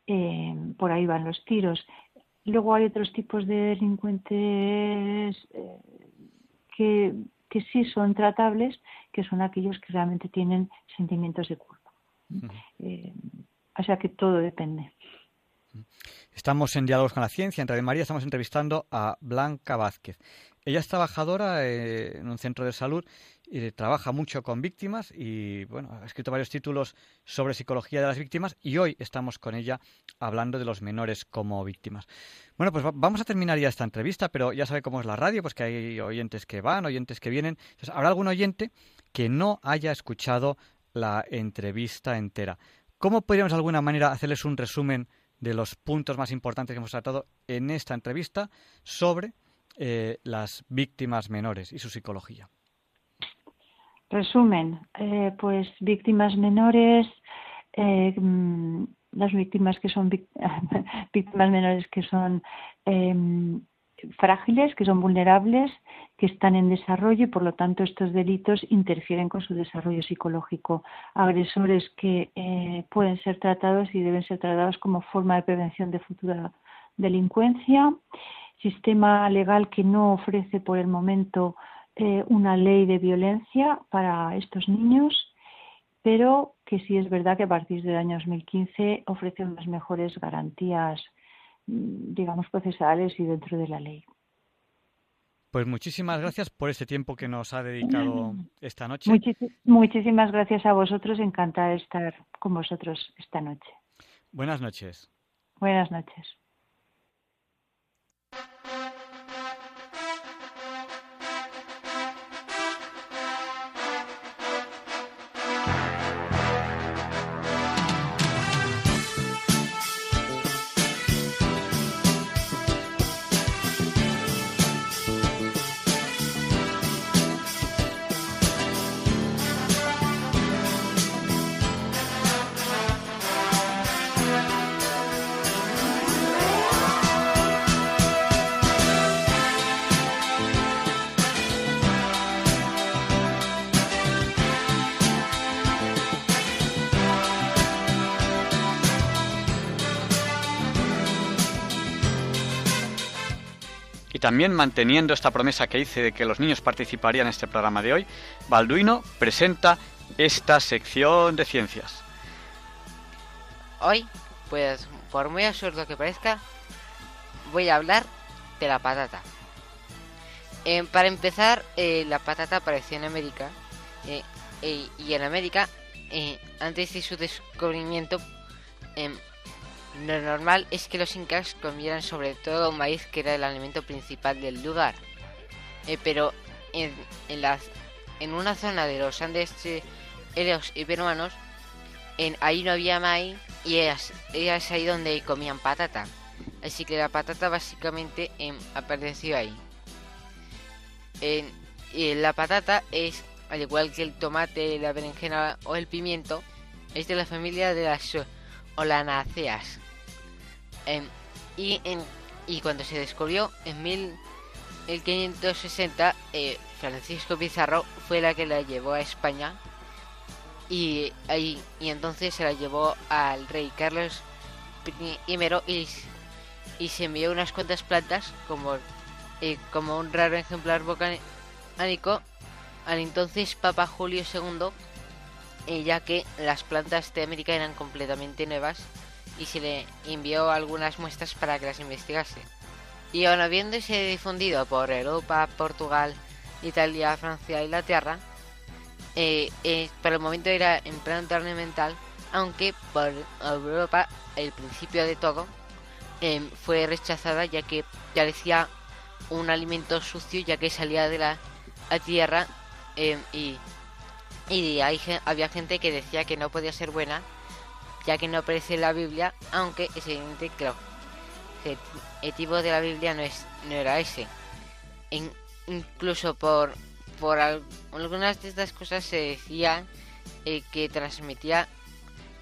Eh, por ahí van los tiros. Luego hay otros tipos de delincuentes eh, que, que sí son tratables, que son aquellos que realmente tienen sentimientos de culpa. o sea que todo depende. Estamos en Diálogos con la Ciencia, en Radio María, estamos entrevistando a Blanca Vázquez. Ella es trabajadora eh, en un centro de salud y trabaja mucho con víctimas y bueno, ha escrito varios títulos sobre psicología de las víctimas y hoy estamos con ella hablando de los menores como víctimas. Bueno, pues vamos a terminar ya esta entrevista, pero ya sabe cómo es la radio, pues que hay oyentes que van, oyentes que vienen. Habrá algún oyente que no haya escuchado la entrevista entera. ¿Cómo podríamos de alguna manera hacerles un resumen de los puntos más importantes que hemos tratado en esta entrevista sobre eh, las víctimas menores y su psicología. Resumen, eh, pues víctimas menores, eh, mm, las víctimas que son víctimas menores que son em, frágiles, que son vulnerables, que están en desarrollo y por lo tanto estos delitos interfieren con su desarrollo psicológico. Agresores que eh, pueden ser tratados y deben ser tratados como forma de prevención de futura delincuencia. Sistema legal que no ofrece por el momento eh, una ley de violencia para estos niños, pero que sí es verdad que a partir del año 2015 ofrece unas mejores garantías digamos, procesales y dentro de la ley. Pues muchísimas gracias por este tiempo que nos ha dedicado esta noche. muchísimas gracias a vosotros, encantada de estar con vosotros esta noche. Buenas noches. Buenas noches. También manteniendo esta promesa que hice de que los niños participarían en este programa de hoy, Balduino presenta esta sección de ciencias. Hoy, pues por muy absurdo que parezca, voy a hablar de la patata. Eh, para empezar, eh, la patata apareció en América eh, y en América, antes de su descubrimiento, em, lo normal es que los incas comieran sobre todo maíz que era el alimento principal del lugar. Eh, pero en, en, las, en una zona de los Andes chilenos y peruanos, en, ahí no había maíz y es ahí donde comían patata. Así que la patata básicamente em, apareció ahí. La patata es, al igual que el tomate, la berenjena o el pimiento, es de la familia de las olanaceas. Em, y, en, y cuando se descubrió en 1560, eh, Francisco Pizarro fue la que la llevó a España y, ahí, y entonces se la llevó al rey Carlos I y, y se envió unas cuantas plantas como, eh, como un raro ejemplar botánico al entonces Papa Julio II, eh, ya que las plantas de América eran completamente nuevas y se le envió algunas muestras para que las investigase. Y aún habiéndose difundido por Europa, Portugal, Italia, Francia y Inglaterra, eh, eh, para el momento era en plan ornamental, aunque por Europa el principio de todo em, fue rechazada ya que parecía un alimento sucio ya que salía de la tierra em, y, y había gente que decía que no podía ser buena ya que no aparece en la Biblia, aunque es evidente que el tipo de la Biblia no, es, no era ese. incluso por por algunas de estas cosas se decía eh, que transmitía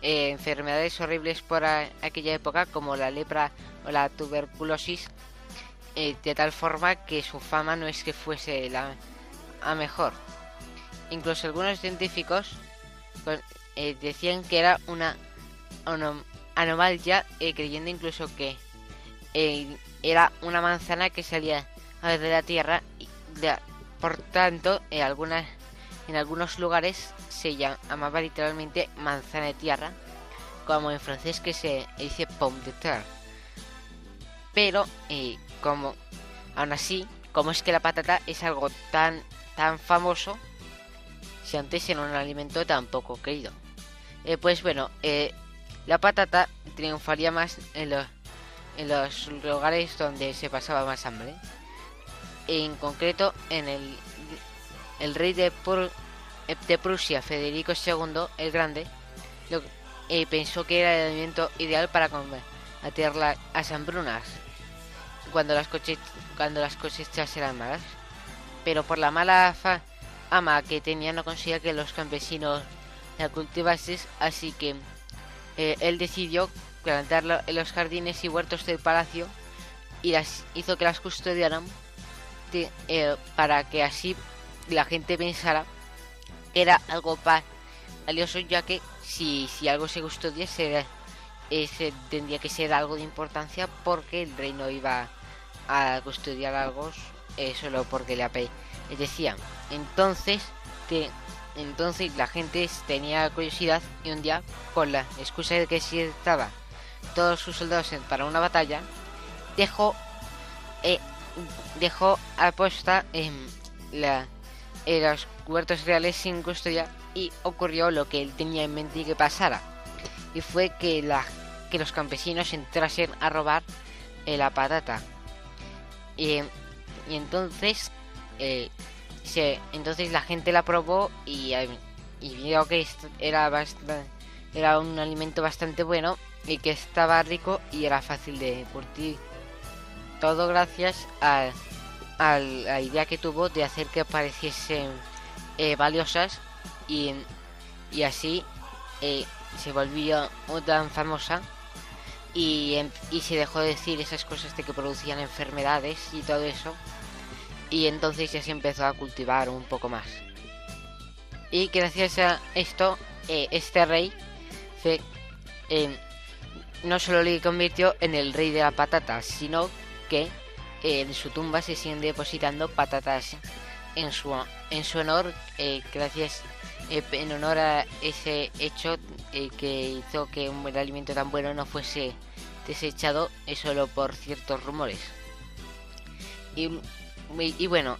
eh, enfermedades horribles por aquella época como la lepra o la tuberculosis eh, de tal forma que su fama no es que fuese la a mejor incluso algunos científicos decían que era una anomalía creyendo incluso que era una manzana que salía de la tierra de, por tanto, en, algunas, en algunos lugares se llamaba literalmente manzana de tierra, como en francés que se dice pomme de terre. Pero, eh, como aún así, como es que la patata es algo tan, tan famoso, si antes era un alimento tan poco querido. Eh, pues bueno, eh, la patata triunfaría más en los, en los lugares donde se pasaba más hambre en concreto en el, el rey de, de Prusia, Federico II el Grande, eh, pensó que era el alimento ideal para combatir las hambrunas cuando las, cuando las cosechas eran malas. Pero por la mala fama que tenía no conseguía que los campesinos la cultivasen, así que eh, él decidió plantarlo en los jardines y huertos del palacio y las hizo que las custodiaran eh, para que así la gente pensara que era algo valioso, ya que si, si algo se custodia se, eh, tendría que ser algo de importancia porque el reino iba a custodiar algo solo porque le decía Entonces, entonces la gente tenía curiosidad y un día, con la excusa de que si estaba todos sus soldados para una batalla, dejó eh, dejó aposta en, la, en los huertos reales sin custodia y ocurrió lo que él tenía en mente que pasara. Y fue que, la, que los campesinos entrasen a robar eh, la patata. Y, y entonces, eh, se, entonces la gente la probó y, y vio que era, era un alimento bastante bueno y que estaba rico y era fácil de curtir todo gracias a, la idea que tuvo de hacer que pareciesen eh, valiosas y, y así eh, se volvió tan famosa y, em, y, se dejó de decir esas cosas de que producían enfermedades y todo eso y entonces ya se empezó a cultivar un poco más y gracias a esto eh, este rey se, no solo le convirtió en el rey de la patata sino que eh, en su tumba se siguen depositando patatas en su, en su honor, eh, gracias eh, en honor a ese hecho que hizo que un alimento tan bueno no fuese desechado solo por ciertos rumores. Y, y bueno,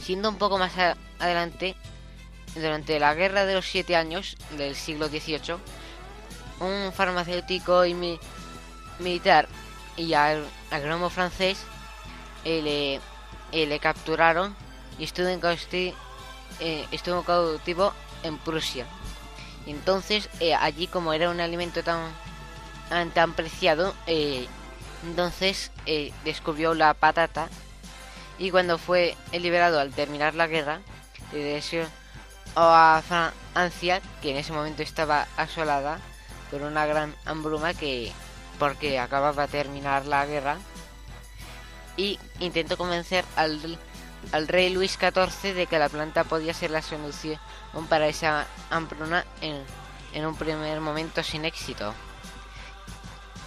siendo un poco más adelante, durante la Guerra de los Siete Años del siglo XVIII, un farmacéutico y militar y al agrónomo francés le, eh, le, capturaron y estuvo, en eh, estuvo cautivo en Prusia. Entonces, eh, allí como era un alimento tan, tan, preciado, eh, entonces descubrió la patata y cuando fue liberado al terminar la guerra, deseó a Francia, que en ese momento estaba asolada por una gran hambruna que porque acababa de terminar la guerra y intentó convencer al, al rey Luis XIV de que la planta podía ser la solución para esa hambruna en, en un primer momento sin éxito.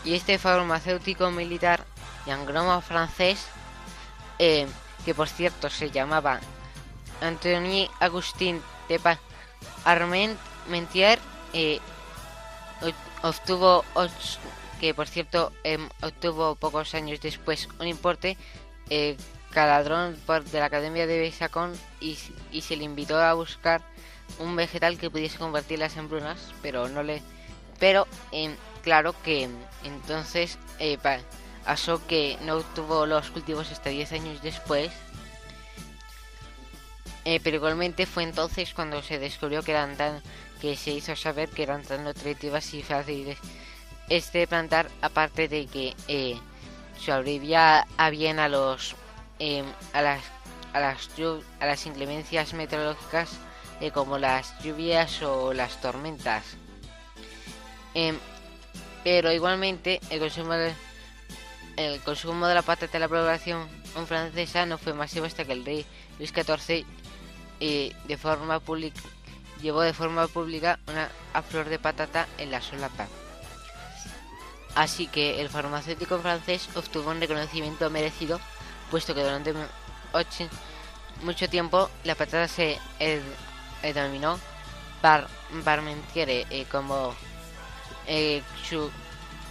Y este farmacéutico militar y francés, eh, que por cierto se llamaba Anthony Agustin de Pa- Armentier, eh, obtuvo que por cierto em, obtuvo pocos años después un importe eh, caladrón por, de la Academia de Besacón y, y se le invitó a buscar un vegetal que pudiese convertir las hembrunas, pero no le pero em, claro que em, entonces eh, que no obtuvo los cultivos hasta 10 años después. Eh, pero igualmente fue entonces cuando se descubrió que eran tan que se hizo saber que eran tan nutritivas y fáciles este plantar aparte de que eh, sobrevivía a bien a los eh, a las a las a las inclemencias meteorológicas eh, como las lluvias o las tormentas. Em, pero igualmente el consumo el consumo de la patata de la población francesa no fue masivo hasta que el rey Luis XIV eh, llevó de forma pública una flor de patata en la solapa. Así que el farmacéutico francés obtuvo un reconocimiento merecido, puesto que durante mucho tiempo la patata se denominó par, parmentiere eh, como eh, su-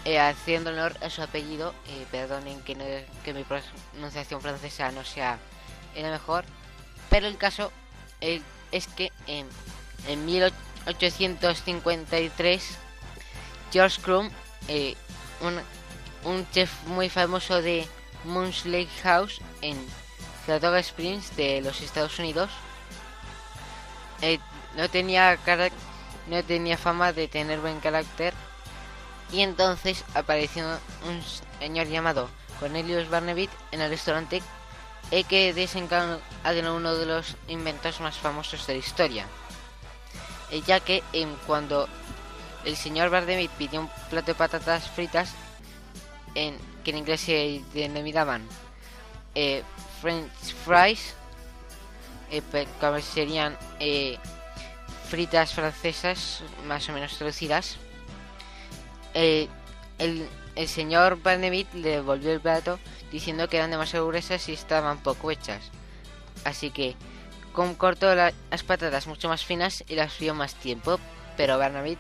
eh, haciendo honor a su apellido. eh, perdonen que, no- que mi pronunciación francesa no sea la mejor, pero el caso eh, es que en, en 1853 George Crumb, eh, un, chef muy famoso de Moon's Lake House en Saratoga Springs de los Estados Unidos, no tenía no tenía fama de tener buen carácter y entonces apareció un señor llamado Cornelius Barnevit en el restaurante que desencadenó uno de los inventos más famosos de la historia. Eh, ya que em, cuando el señor Barnevit pidió un plato de patatas fritas, en, que en inglés se denominaban eh, French fries, eh, serían eh, fritas francesas, más o menos traducidas, eh, el, señor Barnevit le devolvió el plato diciendo que eran demasiado gruesas y estaban poco hechas. Así que cortó la- las patatas mucho más finas y las frió más tiempo, pero Barnevit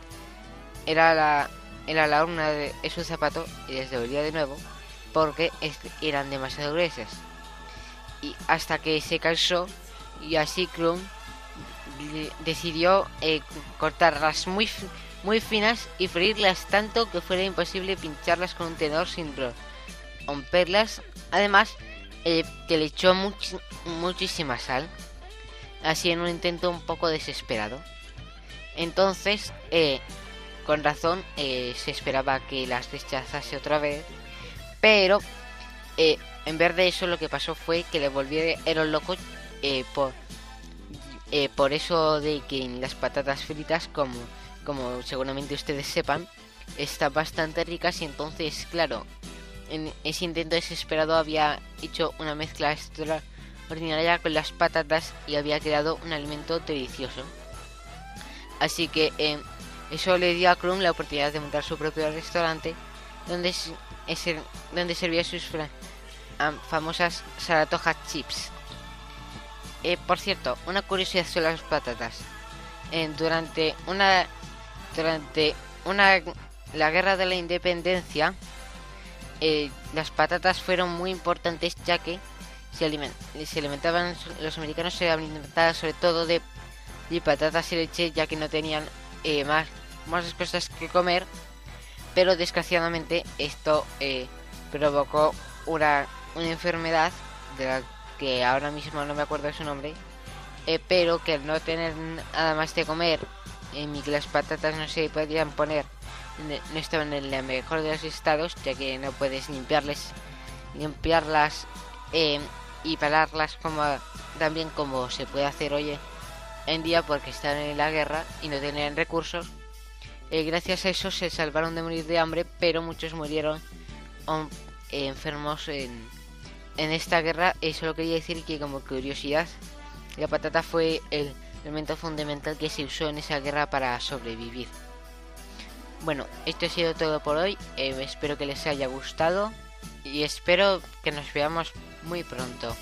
era la, era la urna de, su zapato y les devolvía de nuevo porque eran demasiado gruesas. Y hasta que se cansó y así Krum decidió eh, cortarlas muy, muy finas y freírlas tanto que fuera imposible pincharlas con un tenedor sin ro- romperlas. Además, que le echó much- muchísima sal, así en un intento un poco desesperado. Entonces, eh, con razón, eh, se esperaba que las rechazase otra vez, pero eh, en vez de eso lo que pasó fue que le volvieron loco eh, por, por eso de que las patatas fritas, como, como seguramente ustedes sepan, están bastante ricas y entonces, claro, en ese intento desesperado había hecho una mezcla extraordinaria con las patatas y había creado un alimento delicioso. Así que eh, eso le dio a Krum la oportunidad de montar su propio restaurante donde, ese- donde servía sus famosas Saratoga Chips. Eh, por cierto, una curiosidad sobre las patatas. Eh, durante una durante una la guerra de la independencia eh, las patatas fueron muy importantes ya que se, alimen- se alimentaban los americanos se alimentaban sobre todo de, de patatas y leche ya que no tenían eh, más más cosas que comer pero desgraciadamente esto eh, provocó una, una enfermedad de la que ahora mismo no me acuerdo su nombre, pero que al no tener nada más de comer, en que las patatas no se podían poner, no estaban en el mejor de los estados, ya que no puedes limpiarles, limpiarlas eh, y pararlas como también como se puede hacer hoy en día porque estaban en la guerra y no tenían recursos. Eh, gracias a eso se salvaron de morir de hambre, pero muchos murieron um, enfermos en, en esta guerra. Eso lo quería decir que como curiosidad, la patata fue el elemento fundamental que se usó en esa guerra para sobrevivir. Bueno, esto ha sido todo por hoy. Eh, espero que les haya gustado y espero que nos veamos muy pronto.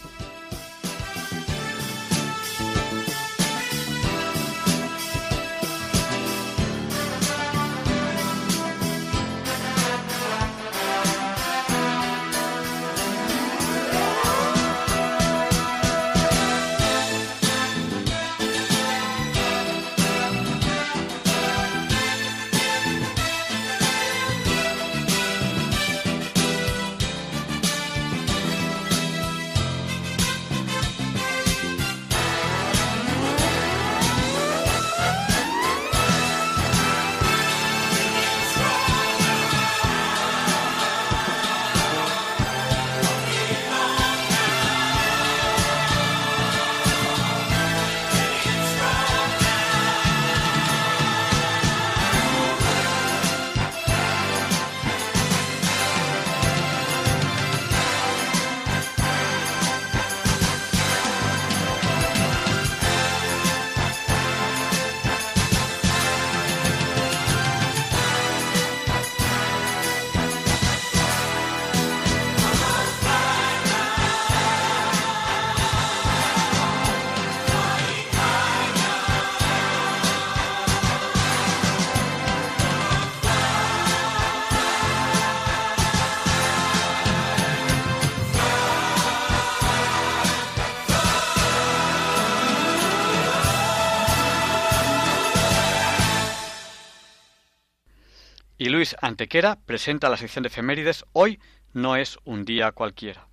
Antequera presenta la sección de efemérides Hoy no es un día cualquiera.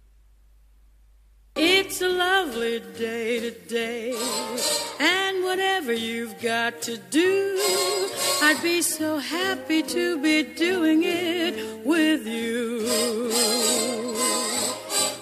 It's a lovely day today, and whatever you've got to do, I'd be so happy to be doing it with you.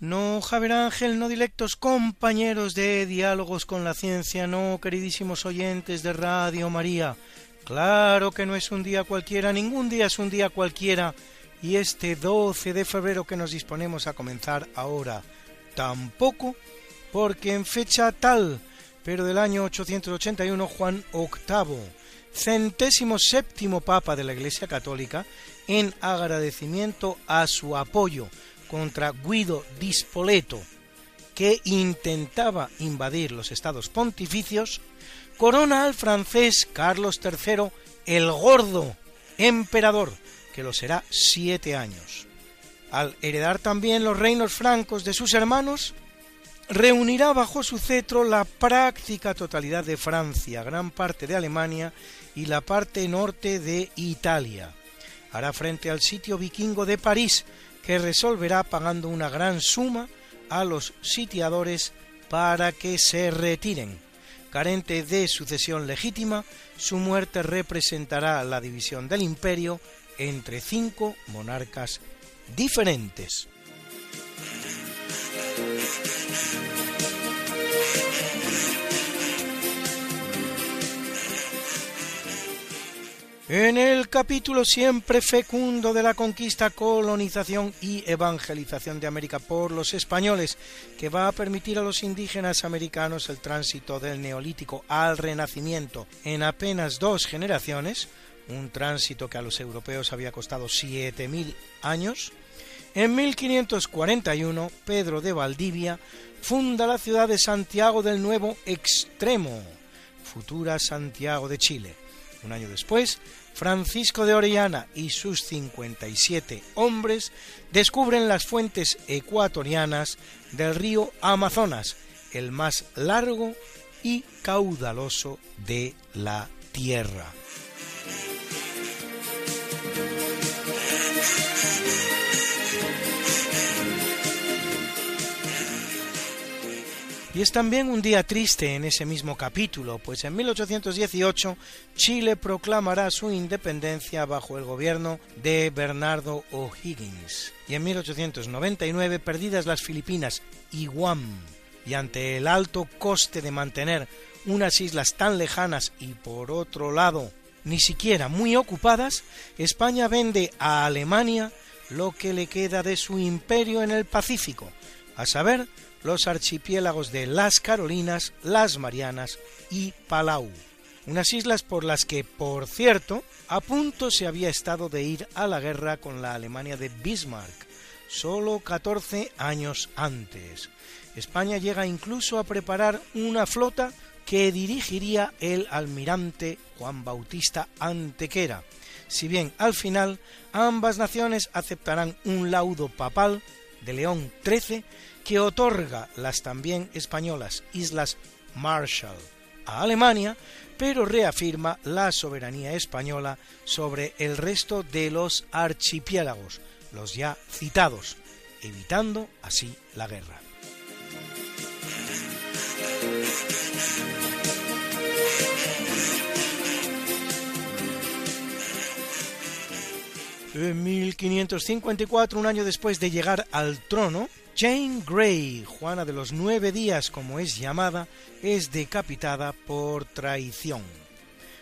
No, Javier Ángel, no directos compañeros de Diálogos con la Ciencia, no, queridísimos oyentes de Radio María. Claro que no es un día cualquiera, ningún día es un día cualquiera, y este 12 de febrero que nos disponemos a comenzar ahora, tampoco, porque en fecha tal, pero del año 881, Juan VIII, centésimo séptimo papa de la Iglesia Católica, en agradecimiento a su apoyo contra Guido di Spoleto, que intentaba invadir los estados pontificios, corona al francés Carlos III el Gordo, emperador, que lo será siete años. Al heredar también los reinos francos de sus hermanos, reunirá bajo su cetro la práctica totalidad de Francia, gran parte de Alemania y la parte norte de Italia. Hará frente al sitio vikingo de París, que resolverá pagando una gran suma a los sitiadores para que se retiren. Carente de sucesión legítima, su muerte representará la división del imperio entre cinco monarcas diferentes. En el capítulo siempre fecundo de la conquista, colonización y evangelización de América por los españoles, que va a permitir a los indígenas americanos el tránsito del neolítico al renacimiento en apenas dos generaciones, un tránsito que a los europeos había costado 7.000 años, en 1541 Pedro de Valdivia funda la ciudad de Santiago del Nuevo Extremo, futura Santiago de Chile. Un año después, Francisco de Orellana y sus 57 hombres descubren las fuentes ecuatorianas del río Amazonas, el más largo y caudaloso de la Tierra. Y es también un día triste en ese mismo capítulo, pues en 1818 Chile proclamará su independencia bajo el gobierno de Bernardo O'Higgins. Y en 1899, perdidas las Filipinas y Guam, y ante el alto coste de mantener unas islas tan lejanas y por otro lado ni siquiera muy ocupadas, España vende a Alemania lo que le queda de su imperio en el Pacífico, a saber, los archipiélagos de las Carolinas, las Marianas y Palau, unas islas por las que, por cierto, a punto se había estado de ir a la guerra con la Alemania de Bismarck, solo 14 años antes. España llega incluso a preparar una flota que dirigiría el almirante Juan Bautista Antequera, si bien al final ambas naciones aceptarán un laudo papal de León XIII que otorga las también españolas Islas Marshall a Alemania, pero reafirma la soberanía española sobre el resto de los archipiélagos, los ya citados, evitando así la guerra. En 1554, un año después de llegar al trono, Jane Grey, Juana de los Nueve Días como es llamada, es decapitada por traición.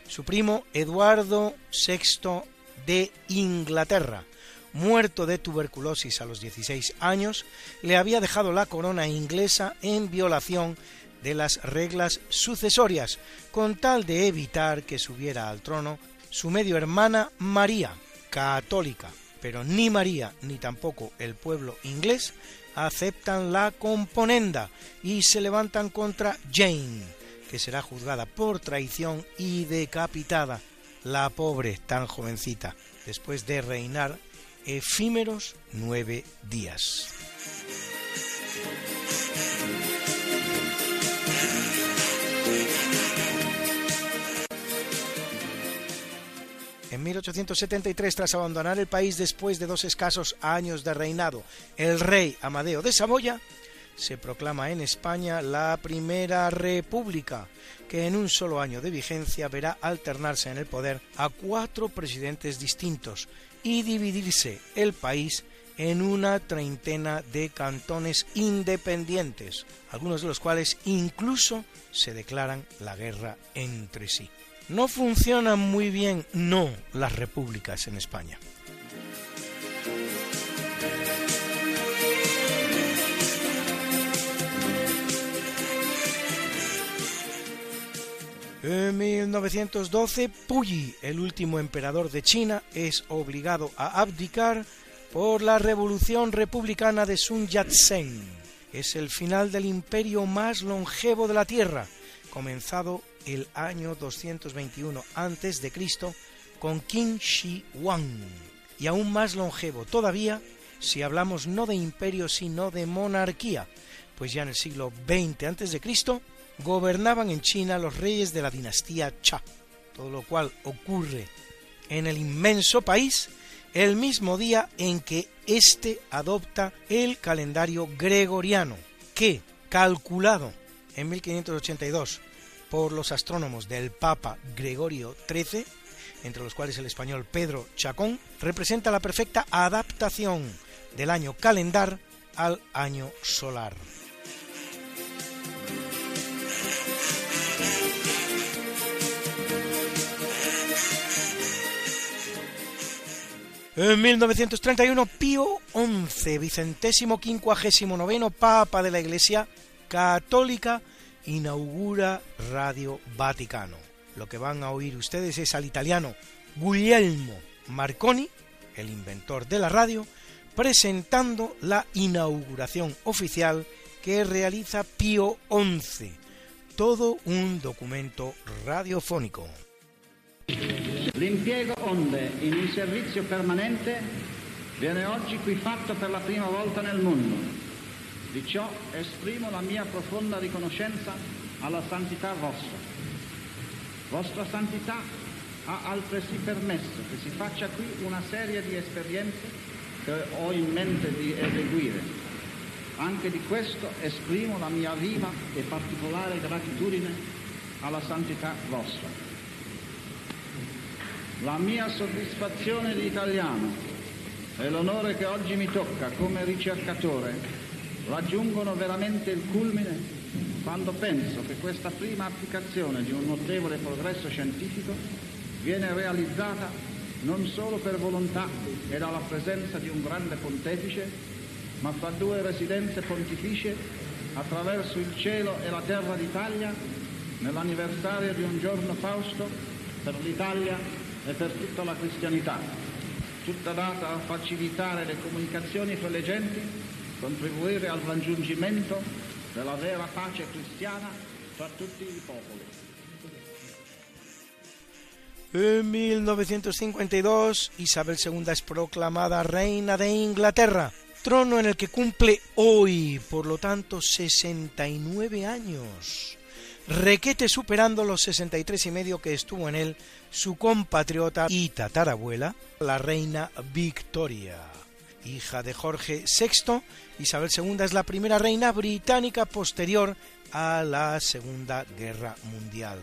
Su primo Eduardo VI de Inglaterra, muerto de tuberculosis a los 16 años, le había dejado la corona inglesa en violación de las reglas sucesorias, con tal de evitar que subiera al trono su medio hermana María, católica, pero ni María ni tampoco el pueblo inglés aceptan la componenda y se levantan contra Jane, que será juzgada por traición y decapitada, la pobre tan jovencita, después de reinar efímeros nueve días. En 1873, tras abandonar el país después de dos escasos años de reinado, el rey Amadeo de Saboya se proclama en España la Primera República, que en un solo año de vigencia verá alternarse en el poder a cuatro presidentes distintos y dividirse el país en una treintena de cantones independientes, algunos de los cuales incluso se declaran la guerra entre sí. No funcionan muy bien, no, las repúblicas en España. En 1912, Puyi, el último emperador de China, es obligado a abdicar por la revolución republicana de Sun Yat-sen. Es el final del imperio más longevo de la Tierra, comenzado el año 221 a.C. con Qin Shi Huang, y aún más longevo todavía si hablamos no de imperio sino de monarquía, pues ya en el siglo XX a.C. gobernaban en China los reyes de la dinastía Cha, todo lo cual ocurre en el inmenso país el mismo día en que éste adopta el calendario gregoriano, que, calculado en 1582 por los astrónomos del Papa Gregorio XIII, entre los cuales el español Pedro Chacón, representa la perfecta adaptación del año calendar al año solar. En 1931, Pío XI, vicentésimo quincuagésimo noveno Papa de la Iglesia Católica, inaugura Radio Vaticano. Lo que van a oír ustedes es al italiano Guglielmo Marconi, el inventor de la radio, presentando la inauguración oficial que realiza Pío XI, todo un documento radiofonico. L'impiego onde in un servizio permanente viene oggi qui fatto per la prima volta nel mondo. Di ciò esprimo la mia profonda riconoscenza alla santità vostra. Vostra santità ha altresì permesso che si faccia qui una serie di esperienze che ho in mente di eseguire. Anche di questo esprimo la mia viva e particolare gratitudine alla santità vostra. La mia soddisfazione di italiano e l'onore che oggi mi tocca come ricercatore raggiungono veramente il culmine quando penso che questa prima applicazione di un notevole progresso scientifico viene realizzata non solo per volontà e dalla presenza di un grande pontefice, ma fra due residenze pontificie attraverso il cielo e la terra d'Italia nell'anniversario di un giorno fausto per l'Italia e per tutta la cristianità, tutta data a facilitare le comunicazioni fra le genti, contribuire al raggiungimento della vera pace cristiana fra tutti i popoli. En 1952, Isabel II es proclamada reina de Inglaterra, trono en el que cumple hoy, por lo tanto, 69 años. Requete superando los 63 y medio que estuvo en él su compatriota y tatarabuela, la reina Victoria. Hija de Jorge VI, Isabel II es la primera reina británica posterior a la Segunda Guerra Mundial.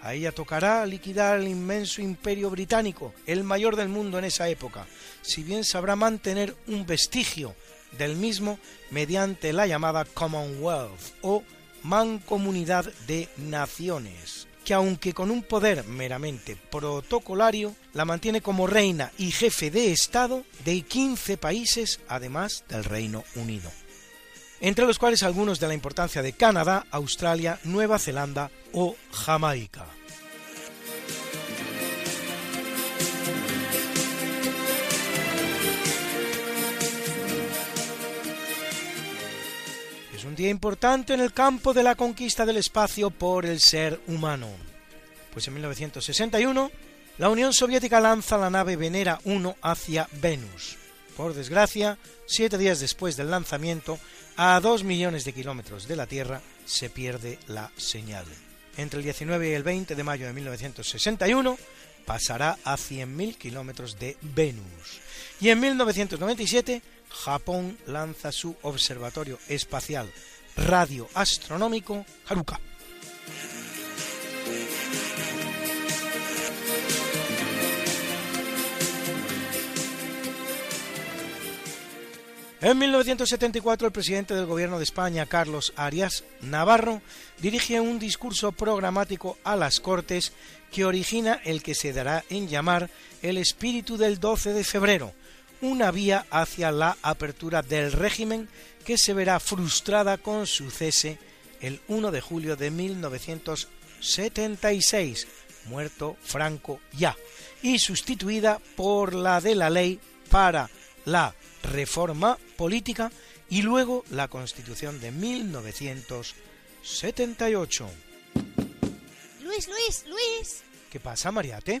A ella tocará liquidar el inmenso imperio británico, el mayor del mundo en esa época, si bien sabrá mantener un vestigio del mismo mediante la llamada Commonwealth o Mancomunidad de Naciones, que aunque con un poder meramente protocolario, la mantiene como reina y jefe de Estado de 15 países, además del Reino Unido entre los cuales algunos de la importancia de Canadá, Australia, Nueva Zelanda o Jamaica. Un día importante en el campo de la conquista del espacio por el ser humano, pues en 1961 la Unión Soviética lanza la nave Venera 1 hacia Venus. Por desgracia, siete días después del lanzamiento, a dos millones de kilómetros de la Tierra se pierde la señal. Entre el 19 y el 20 de mayo de 1961 pasará a 100.000 kilómetros de Venus. Y en 1997 Japón lanza su observatorio espacial radioastronómico Haruka. En 1974 el presidente del gobierno de España, Carlos Arias Navarro, dirige un discurso programático a las Cortes que origina el que se dará en llamar el espíritu del 12 de febrero, una vía hacia la apertura del régimen que se verá frustrada con su cese el 1 de julio de 1976, muerto Franco ya, y sustituida por la de la ley para la reforma política y luego la Constitución de 1978. Luis, Luis, Luis. ¿Qué pasa, Mariate?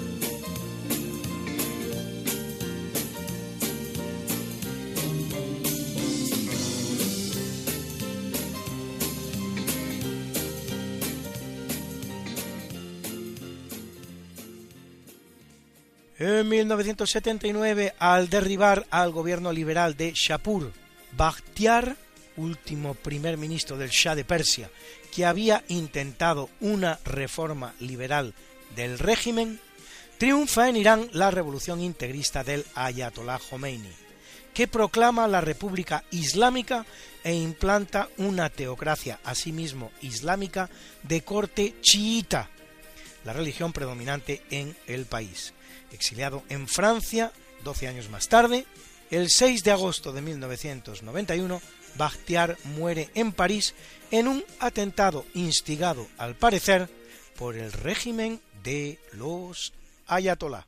En 1979, al derribar al gobierno liberal de Shapur, Bakhtiar, último primer ministro del Shah de Persia, que había intentado una reforma liberal del régimen, triunfa en Irán la revolución integrista del Ayatollah Khomeini, que proclama la República Islámica e implanta una teocracia asimismo islámica de corte chiita, la religión predominante en el país. Exiliado en Francia 12 años más tarde, el 6 de agosto de 1991, Bakhtiar muere en París en un atentado instigado, al parecer, por el régimen de los Ayatollah.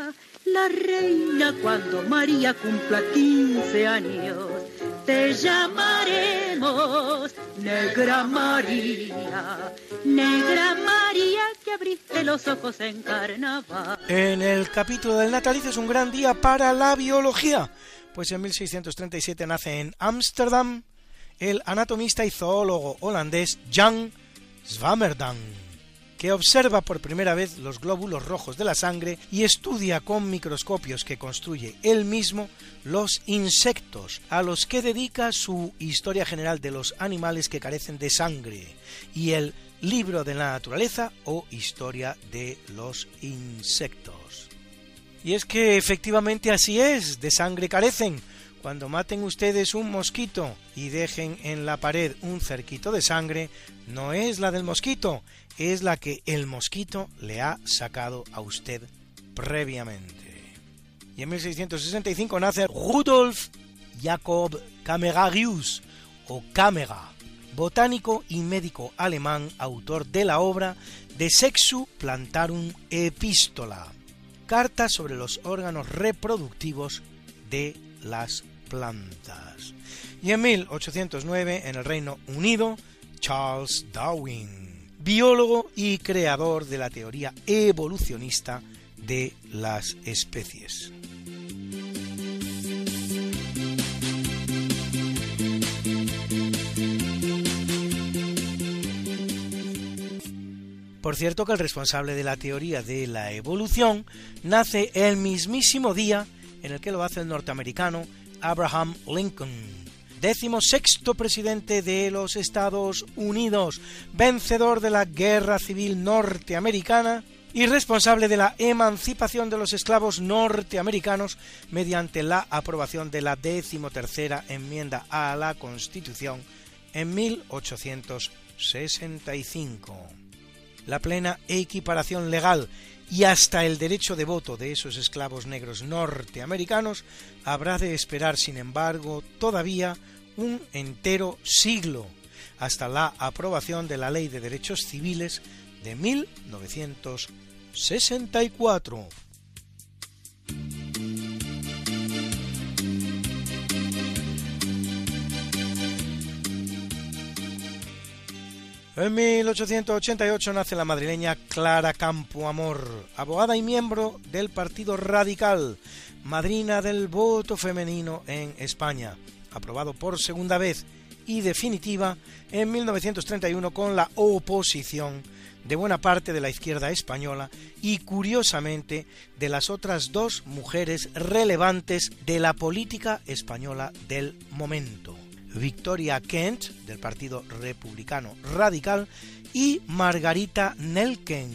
la reina cuando María cumpla 15 años. Te llamaremos Negra María, Negra María que abriste los ojos en carnaval. En el capítulo del natalicio es un gran día para la biología, pues en 1637 nace en Ámsterdam el anatomista y zoólogo holandés Jan Swammerdam que observa por primera vez los glóbulos rojos de la sangre y estudia con microscopios que construye él mismo los insectos, a los que dedica su Historia General de los Animales que carecen de sangre y el Libro de la Naturaleza o Historia de los Insectos. Y es que efectivamente así es, de sangre carecen, cuando maten ustedes un mosquito y dejen en la pared un cerquito de sangre, no es la del mosquito, es la que el mosquito le ha sacado a usted previamente. Y en 1665 nace Rudolf Jacob Camerarius, o Camera, botánico y médico alemán, autor de la obra De Sexu Plantarum Epistola, carta sobre los órganos reproductivos de las plantas. Y en 1809, en el Reino Unido, Charles Darwin, biólogo y creador de la teoría evolucionista de las especies. Por cierto que el responsable de la teoría de la evolución nace el mismísimo día en el que lo hace el norteamericano Abraham Lincoln, décimo sexto presidente de los Estados Unidos, vencedor de la Guerra Civil Norteamericana y responsable de la emancipación de los esclavos norteamericanos mediante la aprobación de la decimotercera enmienda a la Constitución en 1865. La plena equiparación legal y hasta el derecho de voto de esos esclavos negros norteamericanos habrá de esperar, sin embargo, todavía un entero siglo hasta la aprobación de la Ley de Derechos Civiles de 1964. En 1888 nace la madrileña Clara Campoamor, abogada y miembro del Partido Radical, madrina del voto femenino en España, aprobado por segunda vez y definitiva en 1931 con la oposición de buena parte de la izquierda española y curiosamente de las otras dos mujeres relevantes de la política española del momento. Victoria Kent, del Partido Republicano Radical, y Margarita Nelken,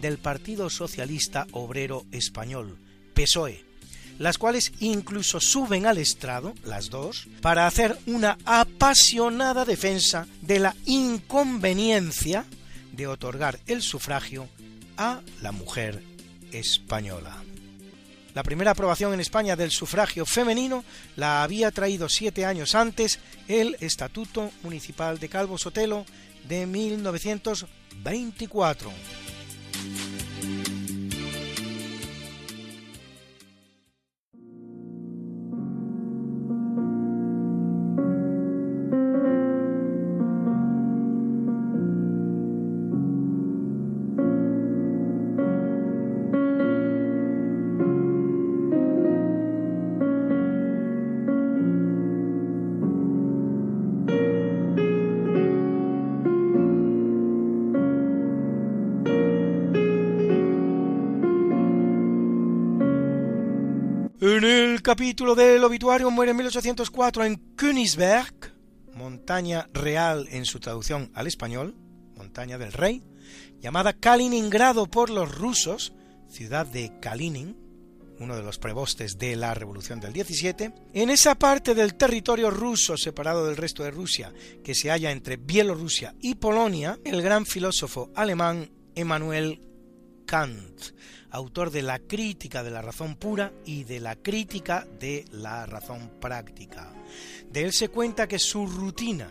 del Partido Socialista Obrero Español, PSOE, las cuales incluso suben al estrado, las dos, para hacer una apasionada defensa de la inconveniencia de otorgar el sufragio a la mujer española. La primera aprobación en España del sufragio femenino la había traído siete años antes el Estatuto Municipal de Calvo Sotelo de 1924. Capítulo del obituario muere en 1804 en Königsberg, montaña real en su traducción al español, montaña del rey, llamada Kaliningrado por los rusos, ciudad de Kalinin, uno de los prebostes de la Revolución del 17, en esa parte del territorio ruso separado del resto de Rusia, que se halla entre Bielorrusia y Polonia, el gran filósofo alemán Emmanuel Kant, autor de la crítica de la razón pura y de la crítica de la razón práctica. De él se cuenta que su rutina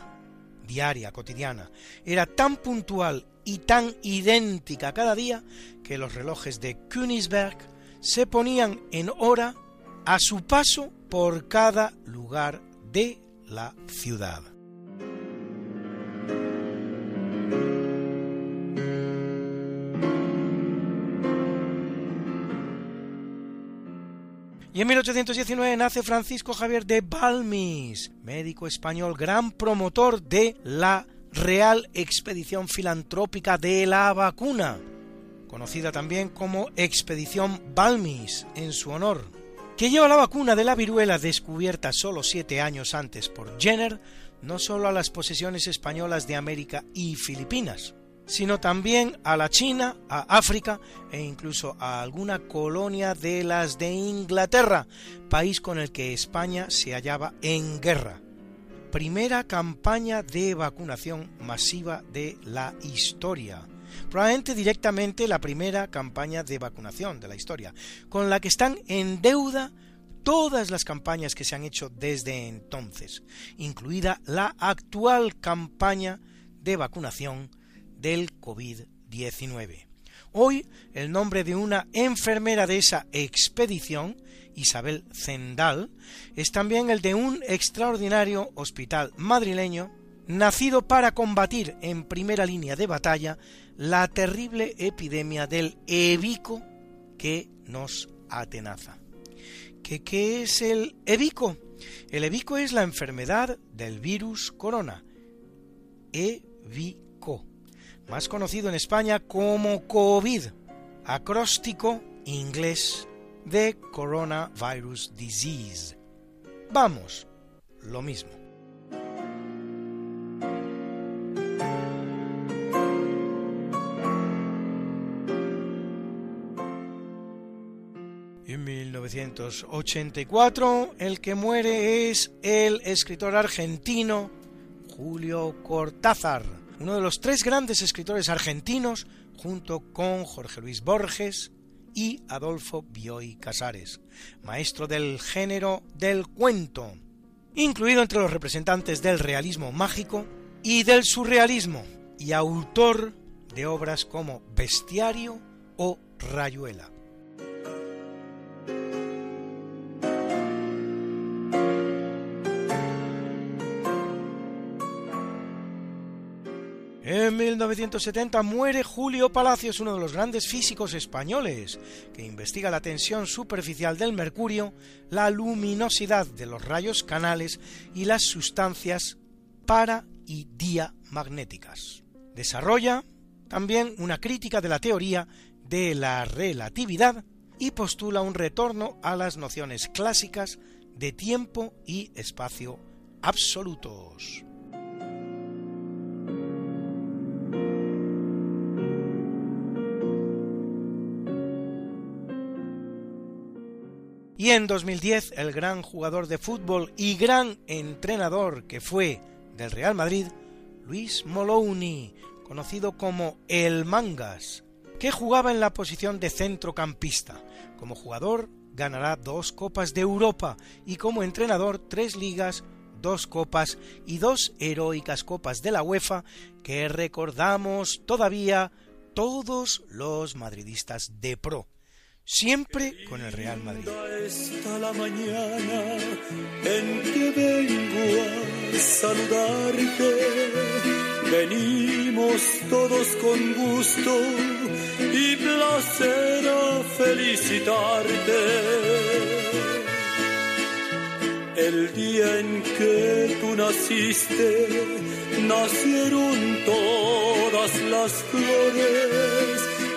diaria, cotidiana, era tan puntual y tan idéntica cada día que los relojes de Königsberg se ponían en hora a su paso por cada lugar de la ciudad. Y en 1819 nace Francisco Javier de Balmis, médico español, gran promotor de la Real Expedición Filantrópica de la Vacuna, conocida también como Expedición Balmis en su honor, que lleva la vacuna de la viruela descubierta solo siete años antes por Jenner, no solo a las posesiones españolas de América y Filipinas, sino también a la China, a África e incluso a alguna colonia de las de Inglaterra, país con el que España se hallaba en guerra. Primera campaña de vacunación masiva de la historia. Probablemente directamente la primera campaña de vacunación de la historia, con la que están en deuda todas las campañas que se han hecho desde entonces, incluida la actual campaña de vacunación del COVID-19. Hoy el nombre de una enfermera de esa expedición, Isabel Zendal, es también el de un extraordinario hospital madrileño nacido para combatir en primera línea de batalla la terrible epidemia del ebico que nos atenaza. ¿Qué, qué es el ebico? El ebico es la enfermedad del virus corona. Ebico más conocido en España como COVID, acróstico inglés de Coronavirus Disease. Vamos, lo mismo. En 1984 el que muere es el escritor argentino Julio Cortázar uno de los tres grandes escritores argentinos, junto con Jorge Luis Borges y Adolfo Bioy Casares, maestro del género del cuento, incluido entre los representantes del realismo mágico y del surrealismo, y autor de obras como Bestiario o Rayuela. En 1970 muere Julio Palacios, uno de los grandes físicos españoles, que investiga la tensión superficial del mercurio, la luminosidad de los rayos canales y las sustancias para y diamagnéticas. Desarrolla también una crítica de la teoría de la relatividad y postula un retorno a las nociones clásicas de tiempo y espacio absolutos. Y en 2010 el gran jugador de fútbol y gran entrenador que fue del Real Madrid, Luis Moloney, conocido como El Mangas, que jugaba en la posición de centrocampista. Como jugador ganará dos Copas de Europa y como entrenador tres ligas, dos copas y dos heroicas copas de la UEFA que recordamos todavía todos los madridistas de pro siempre con el Real Madrid. Esta la mañana en que vengo a saludarte. Venimos todos con gusto y placer a felicitarte. El día en que tú naciste, nacieron todas las flores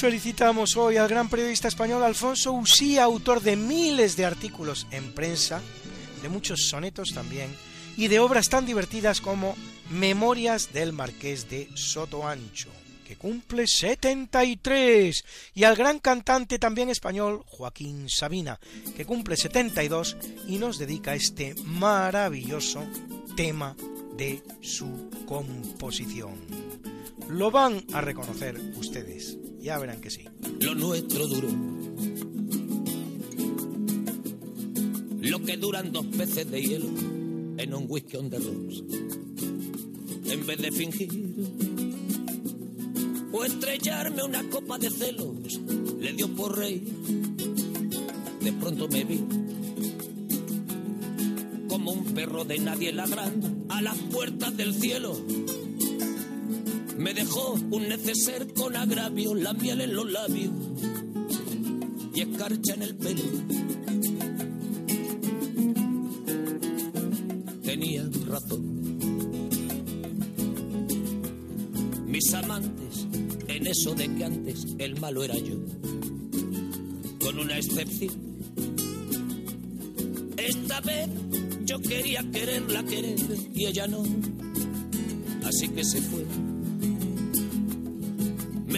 Felicitamos hoy al gran periodista español Alfonso Usía, autor de miles de artículos en prensa, de muchos sonetos también, y de obras tan divertidas como Memorias del Marqués de Sotoancho, que cumple 73, y al gran cantante también español Joaquín Sabina, que cumple 72 y nos dedica este maravilloso tema de su composición. Lo van a reconocer ustedes, ya verán que sí. Lo nuestro duró. Lo que duran dos peces de hielo en un whisky on the rocks. En vez de fingir o estrellarme una copa de celos, le dio por rey. De pronto me vi como un perro de nadie ladrando a las puertas del cielo. Me dejó un neceser con agravio, la miel en los labios y escarcha en el pelo. Tenía razón. Mis amantes, en eso de que antes el malo era yo, con una excepción. Esta vez yo quería quererla querer y ella no, así que se fue.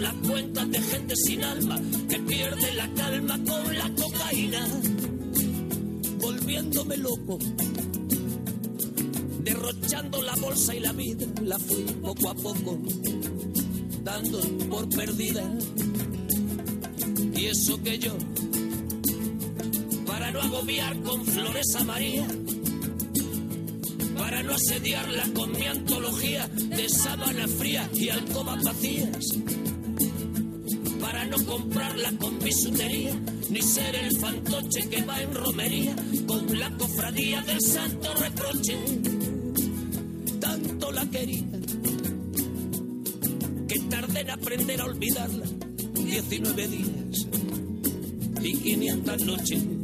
las cuentas de gente sin alma que pierde la calma con la cocaína, volviéndome loco, derrochando la bolsa y la vida, la fui poco a poco dando por perdida. Y eso que yo, para no agobiar con flores a María, para no asediarla con mi antología de sábana fría y alcobas vacías, no comprarla con bisutería, ni ser el fantoche que va en romería con la cofradía del santo reproche. Tanto la quería que tardé en aprender a olvidarla. 19 días y 500 noches.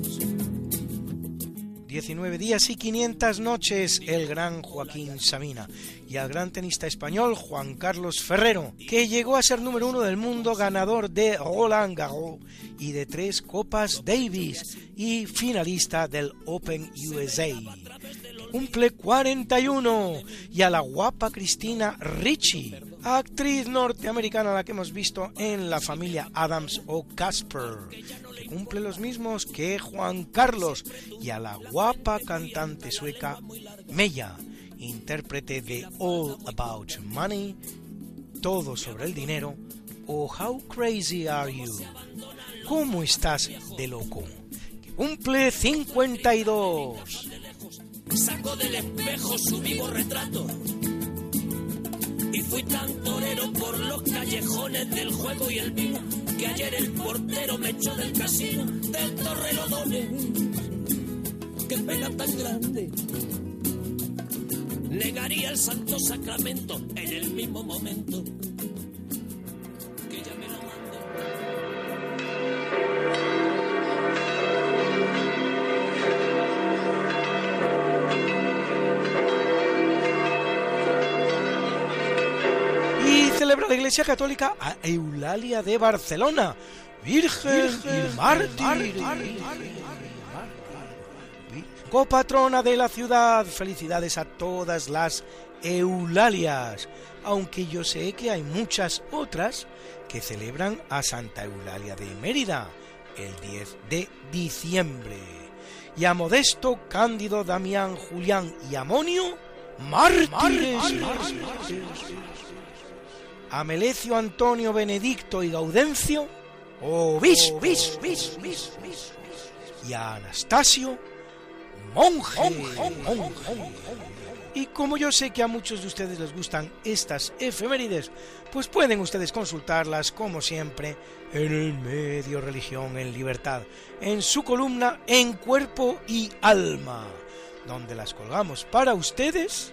19 días y 500 noches el gran Joaquín Sabina. Y al gran tenista español Juan Carlos Ferrero, que llegó a ser número uno del mundo, ganador de Roland Garros y de tres Copas Davis y finalista del Open USA. Cumple 41 y a la guapa Cristina Ricci, actriz norteamericana la que hemos visto en la familia Adams o Casper, cumple los mismos que Juan Carlos, y a la guapa cantante sueca Mella, intérprete de All About Money, Todo sobre el dinero, o How Crazy Are You, ¿Cómo estás de loco? Cumple 52. Saco del espejo su vivo retrato fui tan torero por los callejones del juego y el vino que ayer el portero me echó del casino del Torrelodones. Qué pena tan grande. Negaría el santo sacramento en el mismo momento celebra la Iglesia Católica a Eulalia de Barcelona, Virgen, y mártir. Copatrona de la ciudad, felicidades a todas las Eulalias, aunque yo sé que hay muchas otras que celebran a Santa Eulalia de Mérida el 10 de diciembre. y a Modesto, Cándido, Damián, Julián y Amonio, mártires. A Melecio, Antonio, Benedicto y Gaudencio, obispos. Y a Anastasio, monje. Y como yo sé que a muchos de ustedes les gustan estas efemérides, pues pueden ustedes consultarlas, como siempre, en el medio Religión en Libertad, en su columna En Cuerpo y Alma, donde las colgamos para ustedes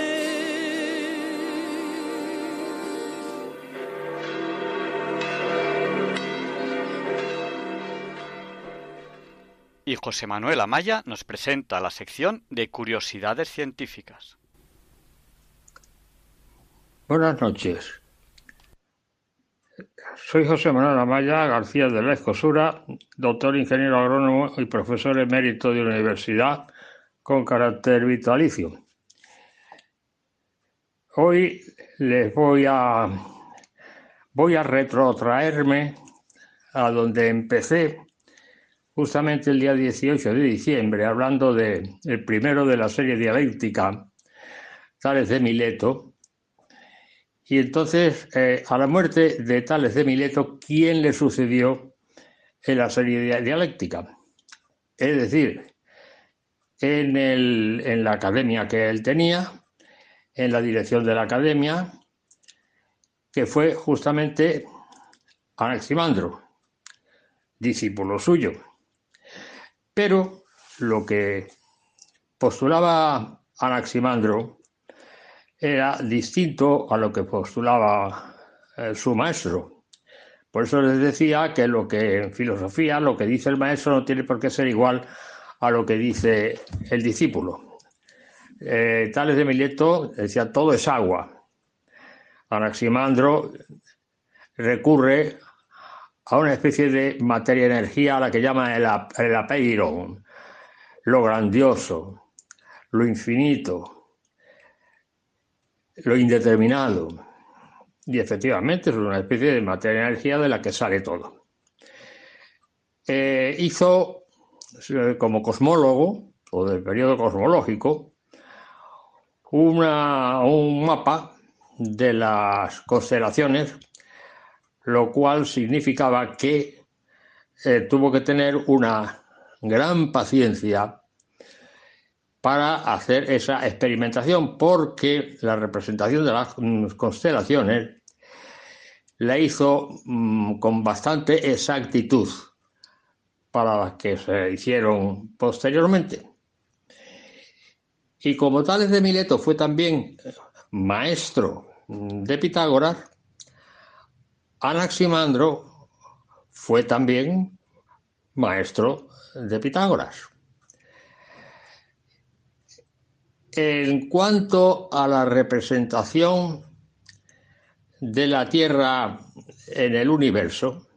Y José Manuel Amaya nos presenta la sección de curiosidades científicas. Buenas noches. Soy José Manuel Amaya García de la Escosura, doctor ingeniero agrónomo y profesor emérito de universidad con carácter vitalicio. Hoy les voy a voy a retrotraerme a donde empecé justamente el día 18 de diciembre, hablando de el primero de la serie dialéctica, Tales de Mileto. Y entonces, eh, a la muerte de Tales de Mileto, ¿quién le sucedió en la serie dialéctica? Es decir, en, el, en la academia que él tenía, en la dirección de la academia, que fue justamente Anaximandro, discípulo suyo. Pero lo que postulaba Anaximandro era distinto a lo que postulaba eh, su maestro. Por eso les decía que lo que en filosofía, lo que dice el maestro no tiene por qué ser igual a lo que dice el discípulo. Eh, Tales de Mileto decía todo es agua. Anaximandro recurre a una especie de materia-energía a la que llama el, apeiron, lo grandioso, lo infinito, lo indeterminado. Y efectivamente es una especie de materia-energía de la que sale todo. Eh, hizo, eh, como cosmólogo, o del periodo cosmológico, una, un mapa de las constelaciones lo cual significaba que eh, tuvo que tener una gran paciencia para hacer esa experimentación, porque la representación de las constelaciones la hizo mm, con bastante exactitud para las que se hicieron posteriormente. Y como Tales de Mileto fue también maestro de Pitágoras, Anaximandro fue también maestro de Pitágoras. En cuanto a la representación de la Tierra en el universo,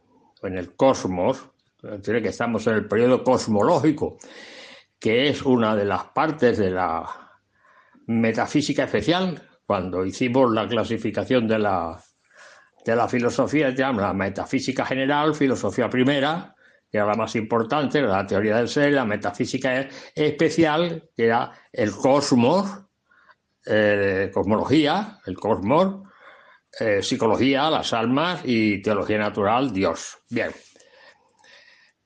en el cosmos, que estamos en el periodo cosmológico, que es una de las partes de la metafísica especial, cuando hicimos la clasificación de la de la filosofía se llama la metafísica general, filosofía primera, que era la más importante, la teoría del ser, la metafísica especial, que era el cosmos, eh, cosmología, el cosmos, eh, psicología, las almas y teología natural, Dios. Bien.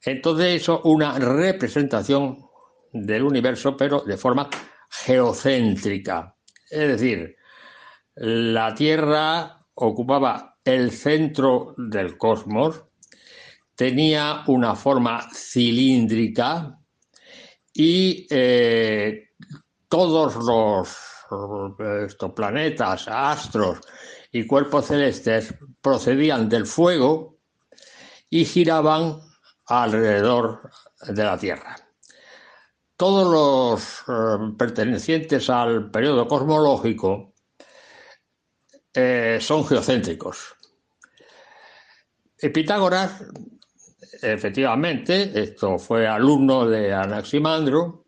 Entonces eso una representación del universo, pero de forma geocéntrica. Es decir, la Tierra ocupaba el centro del cosmos tenía una forma cilíndrica y eh, todos los estos planetas, astros y cuerpos celestes procedían del fuego y giraban alrededor de la Tierra. todos los eh, pertenecientes al periodo cosmológico eh, son geocéntricos. Pitágoras, efectivamente, esto fue alumno de Anaximandro,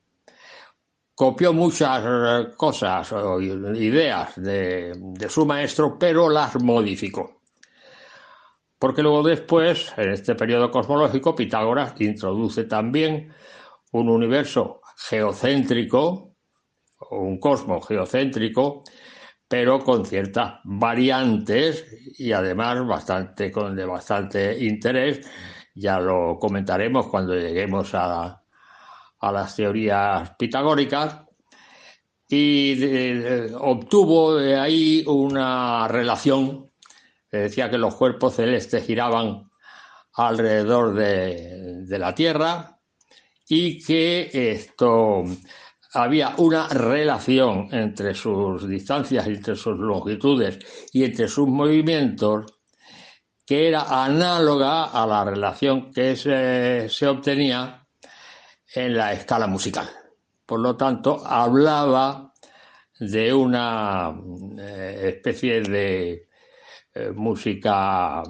copió muchas eh, cosas o ideas de, su maestro, pero las modificó. Porque luego después, en este periodo cosmológico, Pitágoras introduce también un universo geocéntrico, un cosmos geocéntrico, pero con ciertas variantes y además bastante, con, de bastante interés. Ya lo comentaremos cuando lleguemos a, a las teorías pitagóricas. Y de- obtuvo de ahí una relación, que decía que los cuerpos celestes giraban alrededor de, de la Tierra y que esto había una relación entre sus distancias, entre sus longitudes y entre sus movimientos que era análoga a la relación que se, se obtenía en la escala musical. Por lo tanto, hablaba de una eh, especie de eh, música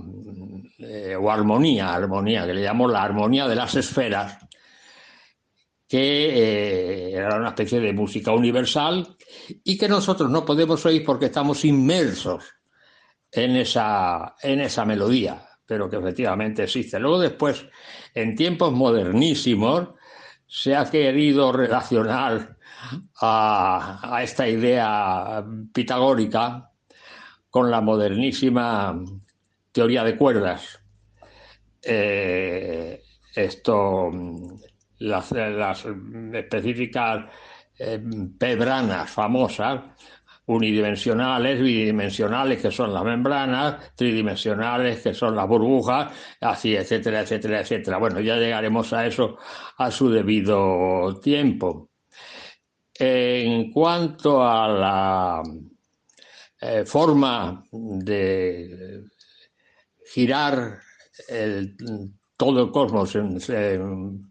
eh, o armonía, armonía, que le llamó la armonía de las esferas, que eh, era una especie de música universal y que nosotros no podemos oír porque estamos inmersos en esa, en esa melodía, pero que efectivamente existe. Luego después, en tiempos modernísimos, se ha querido relacionar a, esta idea pitagórica con la modernísima teoría de cuerdas. Eh, esto, las, las específicas eh, pebranas famosas, unidimensionales, bidimensionales, que son las membranas, tridimensionales, que son las burbujas, así, etcétera, etcétera, etcétera. Bueno, ya llegaremos a eso a su debido tiempo. En cuanto a la eh, forma de girar todo el cosmos en-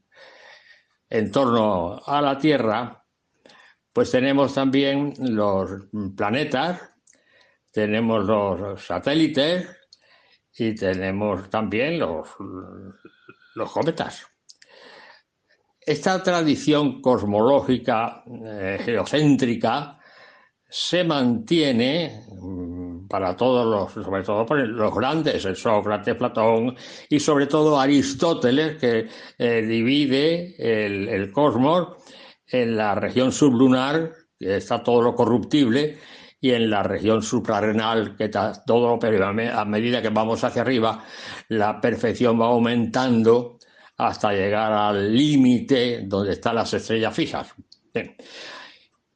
en torno a la Tierra, pues tenemos también los planetas, tenemos los satélites y tenemos también los, cometas. Esta tradición cosmológica eh, geocéntrica se mantiene mm, para todos los, sobre todo los grandes, el Sócrates, Platón y sobre todo Aristóteles, que eh, divide el, el cosmos en la región sublunar, que está todo lo corruptible, y en la región suprarrenal, que está todo lo pero a medida que vamos hacia arriba, la perfección va aumentando hasta llegar al límite donde están las estrellas fijas. Bien.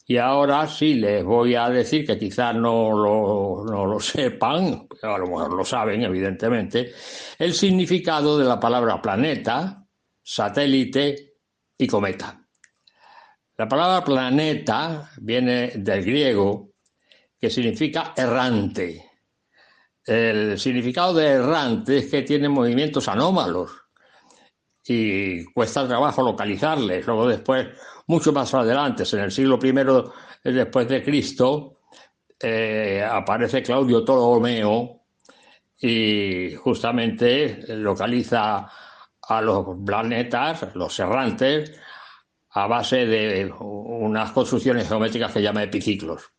Y ahora sí les voy a decir que quizás no lo, no lo sepan, pero a lo mejor lo saben, evidentemente, el significado de la palabra planeta, satélite y cometa. La palabra planeta viene del griego, que significa errante. El significado de errante es que tiene movimientos anómalos y cuesta trabajo localizarles. Luego después, mucho más adelante, en el siglo I después de Cristo, eh, aparece Claudio Ptolomeo y justamente localiza a los planetas, los errantes, a base de unas construcciones geométricas que llama epiciclos.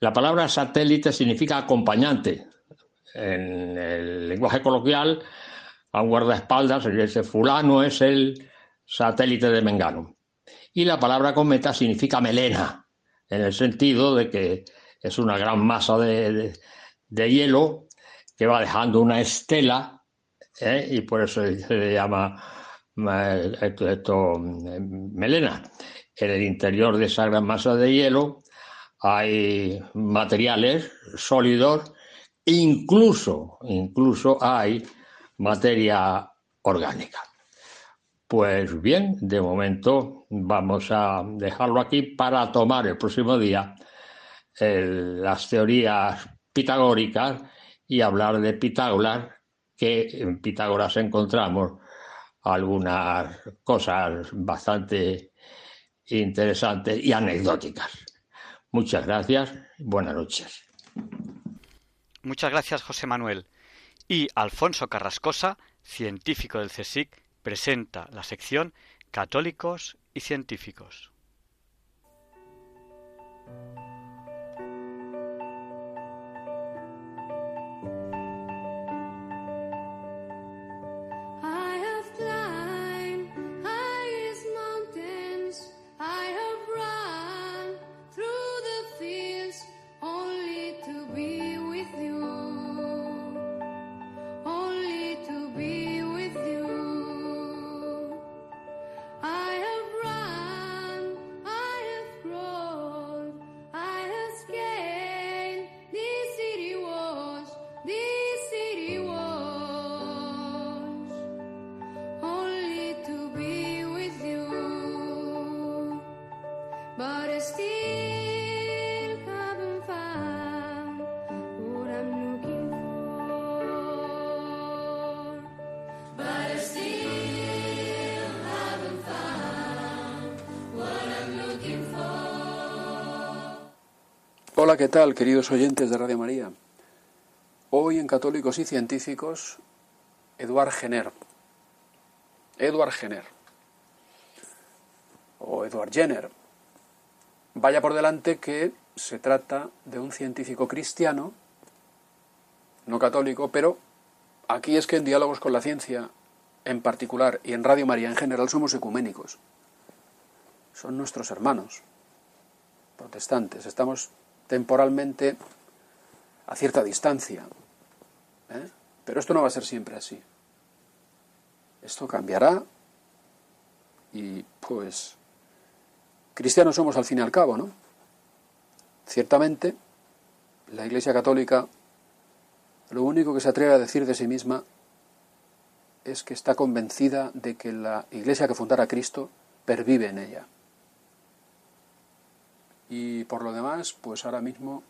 La palabra satélite significa acompañante. En el lenguaje coloquial, a un guardaespaldas se dice fulano es el satélite de Mengano. Y la palabra cometa significa melena, en el sentido de que es una gran masa de, de- hielo que va dejando una estela ¿eh? y por eso se le llama eh, esto, esto, melena. En el interior de esa gran masa de hielo hay materiales sólidos, incluso, incluso hay materia orgánica. Pues bien, de momento vamos a dejarlo aquí para tomar el próximo día las teorías pitagóricas y hablar de Pitágoras, que en Pitágoras encontramos algunas cosas bastante interesantes y anecdóticas. Muchas gracias. Buenas noches. Muchas gracias, José Manuel. Y Alfonso Carrascosa, científico del CSIC, presenta la sección Católicos y Científicos. ¿Qué tal, queridos oyentes de Radio María? Hoy en Católicos y Científicos, Eduard Jenner. Edward Jenner. O Edward Jenner. Vaya por delante que se trata de un científico cristiano, no católico, pero aquí es que en Diálogos con la Ciencia en particular y en Radio María en general somos ecuménicos. Son nuestros hermanos protestantes. Estamos temporalmente a cierta distancia. ¿eh? Pero esto no va a ser siempre así. Esto cambiará y pues cristianos somos al fin y al cabo, ¿no? Ciertamente, la Iglesia Católica lo único que se atreve a decir de sí misma es que está convencida de que la Iglesia que fundara Cristo pervive en ella. Y por lo demás, pues ahora mismo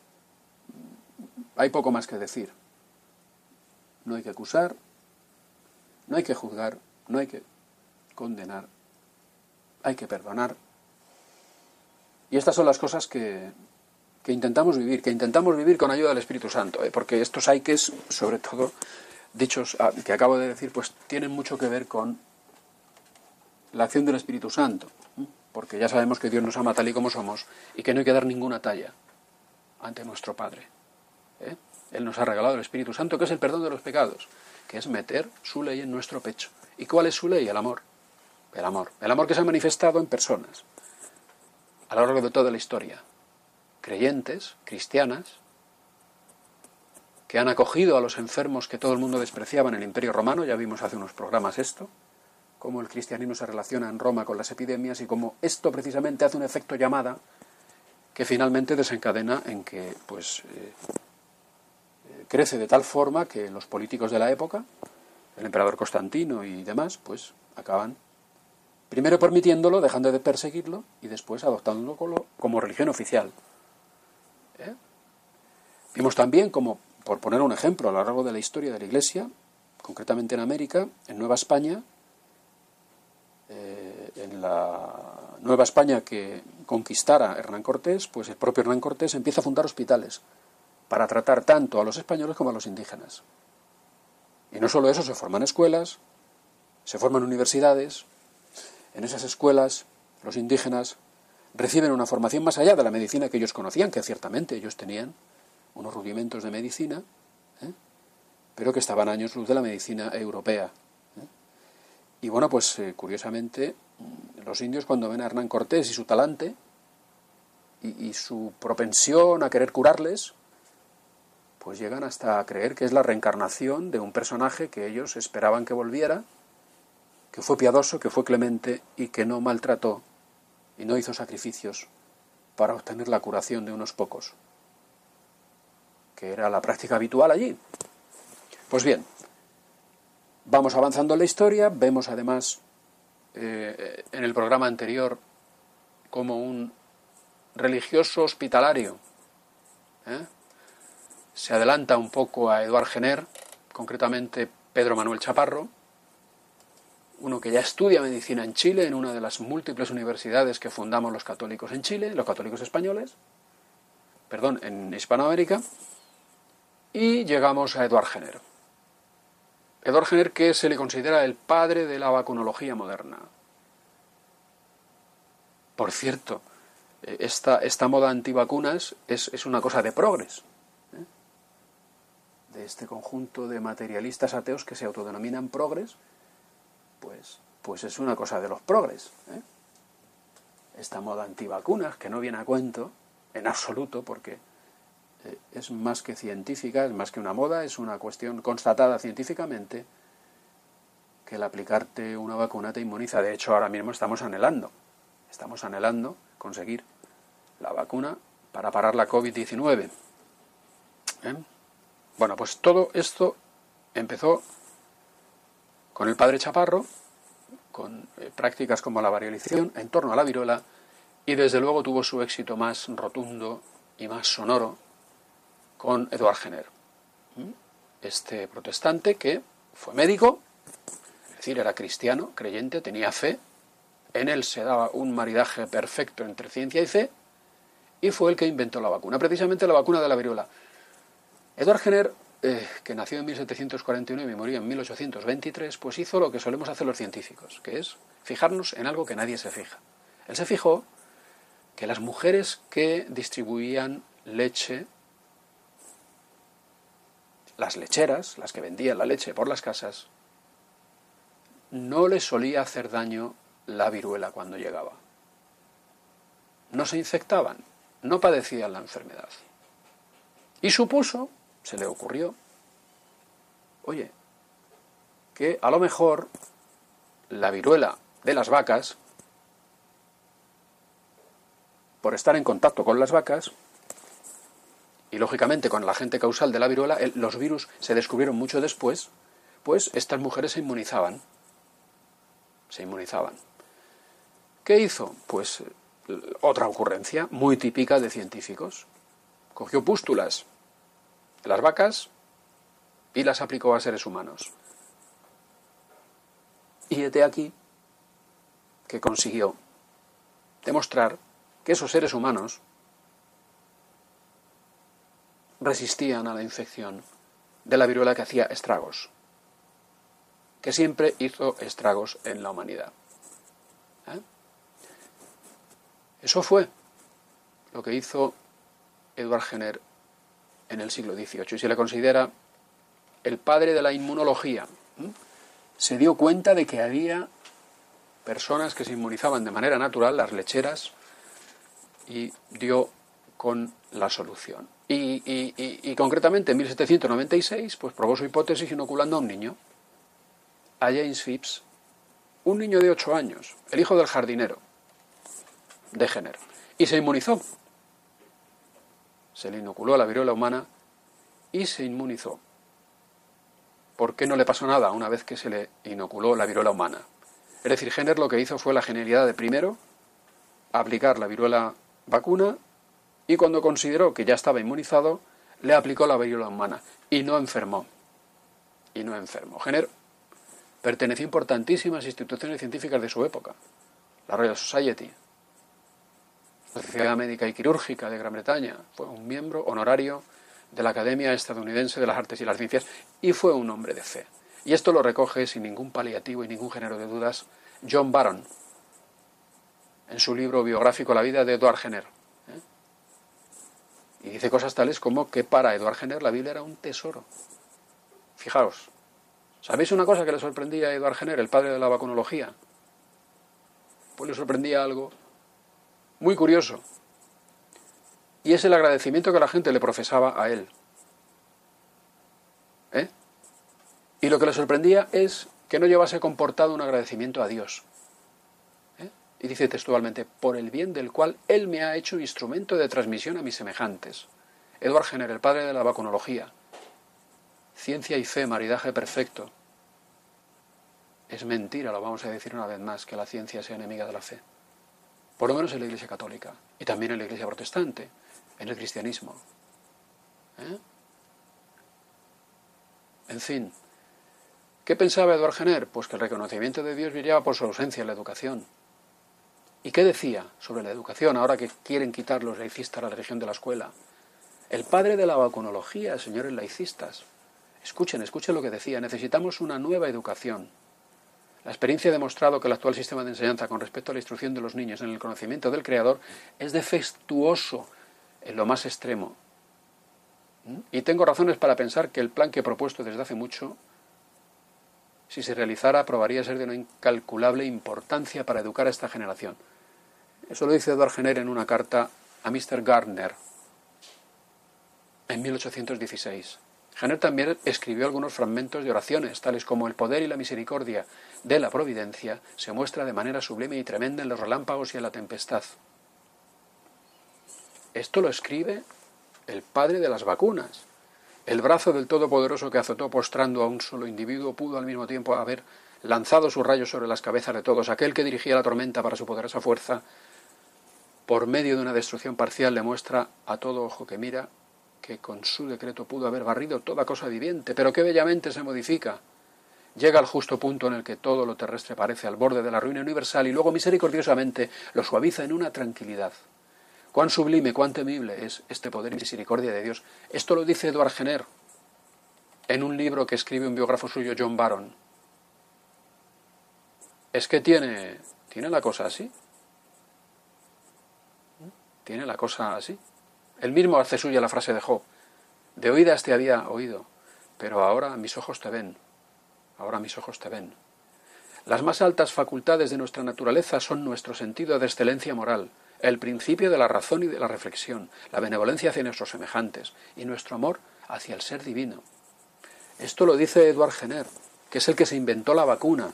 hay poco más que decir. No hay que acusar, no hay que juzgar, no hay que condenar, hay que perdonar. Y estas son las cosas que, que intentamos vivir, que intentamos vivir con ayuda del Espíritu Santo, ¿eh? porque estos que, sobre todo, dichos ah, que acabo de decir, pues tienen mucho que ver con la acción del Espíritu Santo, ¿eh? Porque ya sabemos que Dios nos ama tal y como somos y que no hay que dar ninguna talla ante nuestro Padre. ¿eh? Él nos ha regalado el Espíritu Santo, que es el perdón de los pecados, que es meter su ley en nuestro pecho. ¿Y cuál es su ley? El amor. El amor. El amor que se ha manifestado en personas a lo largo de toda la historia. Creyentes, cristianas, que han acogido a los enfermos que todo el mundo despreciaba en el Imperio Romano, ya vimos hace unos programas esto, cómo el cristianismo se relaciona en Roma con las epidemias y cómo esto precisamente hace un efecto llamada que finalmente desencadena en que pues eh, crece de tal forma que los políticos de la época, el emperador Constantino y demás, pues acaban primero permitiéndolo, dejando de perseguirlo y después adoptándolo como, como religión oficial. ¿Eh? Vimos también como, por poner un ejemplo, a lo largo de la historia de la Iglesia, concretamente en América, en Nueva España, eh, en la Nueva España que conquistara Hernán Cortés, pues el propio Hernán Cortés empieza a fundar hospitales para tratar tanto a los españoles como a los indígenas. Y no solo eso, se forman escuelas, se forman universidades, en esas escuelas los indígenas reciben una formación más allá de la medicina que ellos conocían, que ciertamente ellos tenían unos rudimentos de medicina, ¿eh? pero que estaban años luz de la medicina europea. Y bueno, pues eh, curiosamente, los indios cuando ven a Hernán Cortés y su talante y, y su propensión a querer curarles, pues llegan hasta a creer que es la reencarnación de un personaje que ellos esperaban que volviera, que fue piadoso, que fue clemente y que no maltrató y no hizo sacrificios para obtener la curación de unos pocos, que era la práctica habitual allí. Pues bien, vamos avanzando en la historia, vemos además eh, en el programa anterior como un religioso hospitalario ¿eh? se adelanta un poco a Eduard Jenner, concretamente Pedro Manuel Chaparro, uno que ya estudia medicina en Chile, en una de las múltiples universidades que fundamos los católicos en Chile, los católicos españoles, perdón, en Hispanoamérica, y llegamos a Eduard Jenner. Eduard Jenner, que se le considera el padre de la vacunología moderna. Por cierto, eh, esta, esta moda antivacunas es, es una cosa de progres, ¿eh? de este conjunto de materialistas ateos que se autodenominan progres, pues, pues es una cosa de los progres. ¿eh? Esta moda antivacunas, que no viene a cuento en absoluto, porque es más que científica, es más que una moda, es una cuestión constatada científicamente que el aplicarte una vacuna te inmuniza. De hecho, ahora mismo estamos anhelando, estamos anhelando conseguir la vacuna para parar la COVID-19. ¿Eh? Bueno, pues todo esto empezó con el padre Chaparro, con eh, prácticas como la variolización en torno a la viruela, y desde luego tuvo su éxito más rotundo y más sonoro con Eduard Jenner, este protestante que fue médico, es decir, era cristiano, creyente, tenía fe, en él se daba un maridaje perfecto entre ciencia y fe, y fue el que inventó la vacuna, precisamente la vacuna de la viruela. Eduard Jenner, eh, que nació en 1749 y murió en 1823, pues hizo lo que solemos hacer los científicos, que es fijarnos en algo que nadie se fija. Él se fijó que las mujeres que distribuían leche, las lecheras, las que vendían la leche por las casas, no les solía hacer daño la viruela cuando llegaba. No se infectaban, no padecían la enfermedad. Y supuso, se le ocurrió, oye, que a lo mejor la viruela de las vacas, por estar en contacto con las vacas, y lógicamente con el agente causal de la viruela, el- los virus se descubrieron mucho después, pues estas mujeres se inmunizaban. Se inmunizaban. ¿Qué hizo? Pues eh, otra ocurrencia muy típica de científicos. Cogió pústulas de las vacas y las aplicó a seres humanos. Y hete aquí que consiguió demostrar que esos seres humanos resistían a la infección de la viruela que hacía estragos, que siempre hizo estragos en la humanidad. ¿Eh? Eso fue lo que hizo Edward Jenner en el siglo XVIII y se le considera el padre de la inmunología. ¿eh? Se dio cuenta de que había personas que se inmunizaban de manera natural, las lecheras, y dio con la solución. Y, y- y- concretamente en 1796 pues probó su hipótesis inoculando a un niño, a James Phipps, un niño de 8 años, el hijo del jardinero de Jenner, y se inmunizó. Se le inoculó la viruela humana y se inmunizó. ¿Por qué no le pasó nada una vez que se le inoculó la viruela humana? Es decir, Jenner lo que hizo fue la genialidad de primero aplicar la viruela vacuna y cuando consideró que ya estaba inmunizado, le aplicó la viruela humana y no enfermó. Y no enfermó. Jenner perteneció a importantísimas instituciones científicas de su época. La Royal Society, la Sociedad Médica y Quirúrgica de Gran Bretaña, fue un miembro honorario de la Academia Estadounidense de las Artes y las Ciencias y fue un hombre de fe. Y esto lo recoge sin ningún paliativo y ningún género de dudas John Barron en su libro biográfico La vida de Edward Jenner. Y dice cosas tales como que para Edward Jenner la Biblia era un tesoro. Fijaos, ¿sabéis una cosa que le sorprendía a Edward Jenner, el padre de la vacunología? Pues le sorprendía algo muy curioso. Y es el agradecimiento que la gente le profesaba a él. ¿Eh? Y lo que le sorprendía es que no llevase comportado un agradecimiento a Dios. Y dice textualmente, por el bien del cual Él me ha hecho instrumento de transmisión a mis semejantes. Edward Jenner, el padre de la vacunología. Ciencia y fe, maridaje perfecto. Es mentira, lo vamos a decir una vez más, que la ciencia sea enemiga de la fe. Por lo menos en la Iglesia Católica y también en la Iglesia Protestante, en el cristianismo. ¿Eh? En fin, ¿Qué pensaba Eduard Jenner? Pues que el reconocimiento de Dios brillaba por su ausencia en la educación. ¿Y qué decía sobre la educación ahora que quieren quitar los laicistas la religión de la escuela? El padre de la vacunología, señores laicistas. Escuchen, escuchen lo que decía. Necesitamos una nueva educación. La experiencia ha demostrado que el actual sistema de enseñanza con respecto a la instrucción de los niños en el conocimiento del Creador es defectuoso en lo más extremo. ¿Mm? Y tengo razones para pensar que el plan que he propuesto desde hace mucho, si se realizara, probaría ser de una incalculable importancia para educar a esta generación. Eso lo dice Edward Jenner en una carta a Mr. Gardner en 1816. Jenner también escribió algunos fragmentos de oraciones, tales como el poder y la misericordia de la providencia se muestra de manera sublime y tremenda en los relámpagos y en la tempestad. Esto lo escribe el padre de las vacunas. El brazo del Todopoderoso que azotó postrando a un solo individuo pudo al mismo tiempo haber lanzado sus rayos sobre las cabezas de todos. Aquel que dirigía la tormenta para su poderosa fuerza, por medio de una destrucción parcial, le muestra a todo ojo que mira que con su decreto pudo haber barrido toda cosa viviente, pero que bellamente se modifica. Llega al justo punto en el que todo lo terrestre parece al borde de la ruina universal y luego misericordiosamente lo suaviza en una tranquilidad. Cuán sublime, cuán temible es este poder y misericordia de Dios. Esto lo dice Edward Jenner en un libro que escribe un biógrafo suyo, John Barron. Es que tiene, tiene la cosa así. Tiene la cosa así. Él mismo hace suya la frase de Job. De oídas te había oído, pero ahora mis ojos te ven. Ahora mis ojos te ven. Las más altas facultades de nuestra naturaleza son nuestro sentido de excelencia moral, el principio de la razón y de la reflexión, la benevolencia hacia nuestros semejantes y nuestro amor hacia el ser divino. Esto lo dice Edward Jenner, que es el que se inventó la vacuna,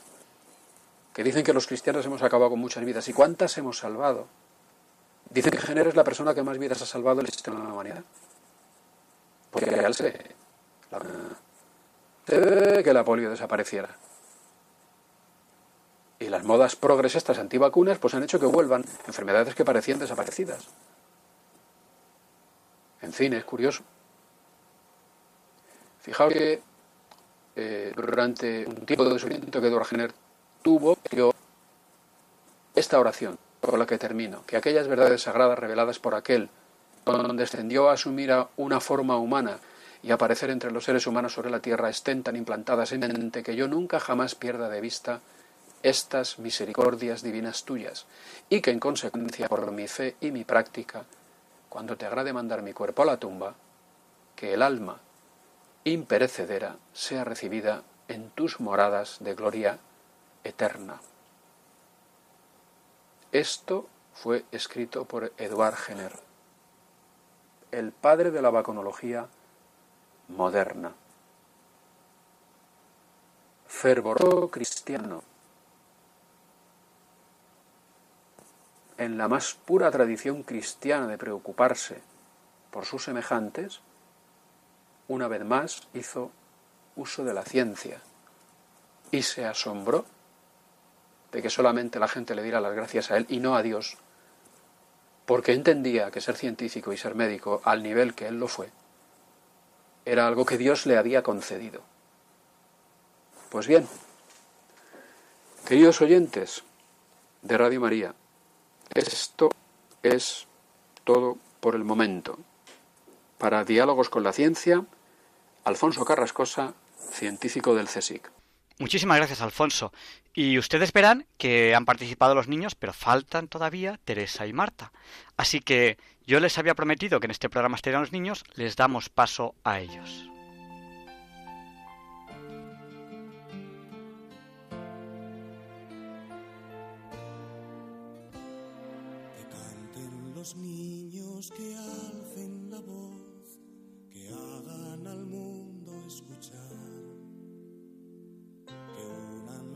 que dicen que los cristianos hemos acabado con muchas vidas. ¿Y cuántas hemos salvado? Dicen que Jenner es la persona que más vidas ha salvado el sistema de la humanidad. Porque él se, que la polio desapareciera. Y las modas progresistas antivacunas pues han hecho que vuelvan enfermedades que parecían desaparecidas. En fin, es curioso. Fijaos que eh, durante un tiempo de sufrimiento que Edward Jenner tuvo, esta oración, por la que termino, que aquellas verdades sagradas reveladas por aquel, donde descendió a asumir una forma humana y aparecer entre los seres humanos sobre la tierra, estén tan implantadas en mi mente que yo nunca jamás pierda de vista estas misericordias divinas tuyas, y que en consecuencia, por mi fe y mi práctica, cuando te agrade mandar mi cuerpo a la tumba, que el alma imperecedera sea recibida en tus moradas de gloria eterna. Esto fue escrito por Eduard Jenner, el padre de la vaconología moderna. Fervoroso cristiano, en la más pura tradición cristiana de preocuparse por sus semejantes, una vez más hizo uso de la ciencia y se asombró de que solamente la gente le diera las gracias a él y no a Dios, porque entendía que ser científico y ser médico al nivel que él lo fue era algo que Dios le había concedido. Pues bien, queridos oyentes de Radio María, esto es todo por el momento. Para Diálogos con la Ciencia, Alfonso Carrascosa, científico del CSIC. Muchísimas gracias, Alfonso. Y ustedes verán que han participado los niños, pero faltan todavía Teresa y Marta. Así que yo les había prometido que en este programa estarían los niños, les damos paso a ellos. los niños que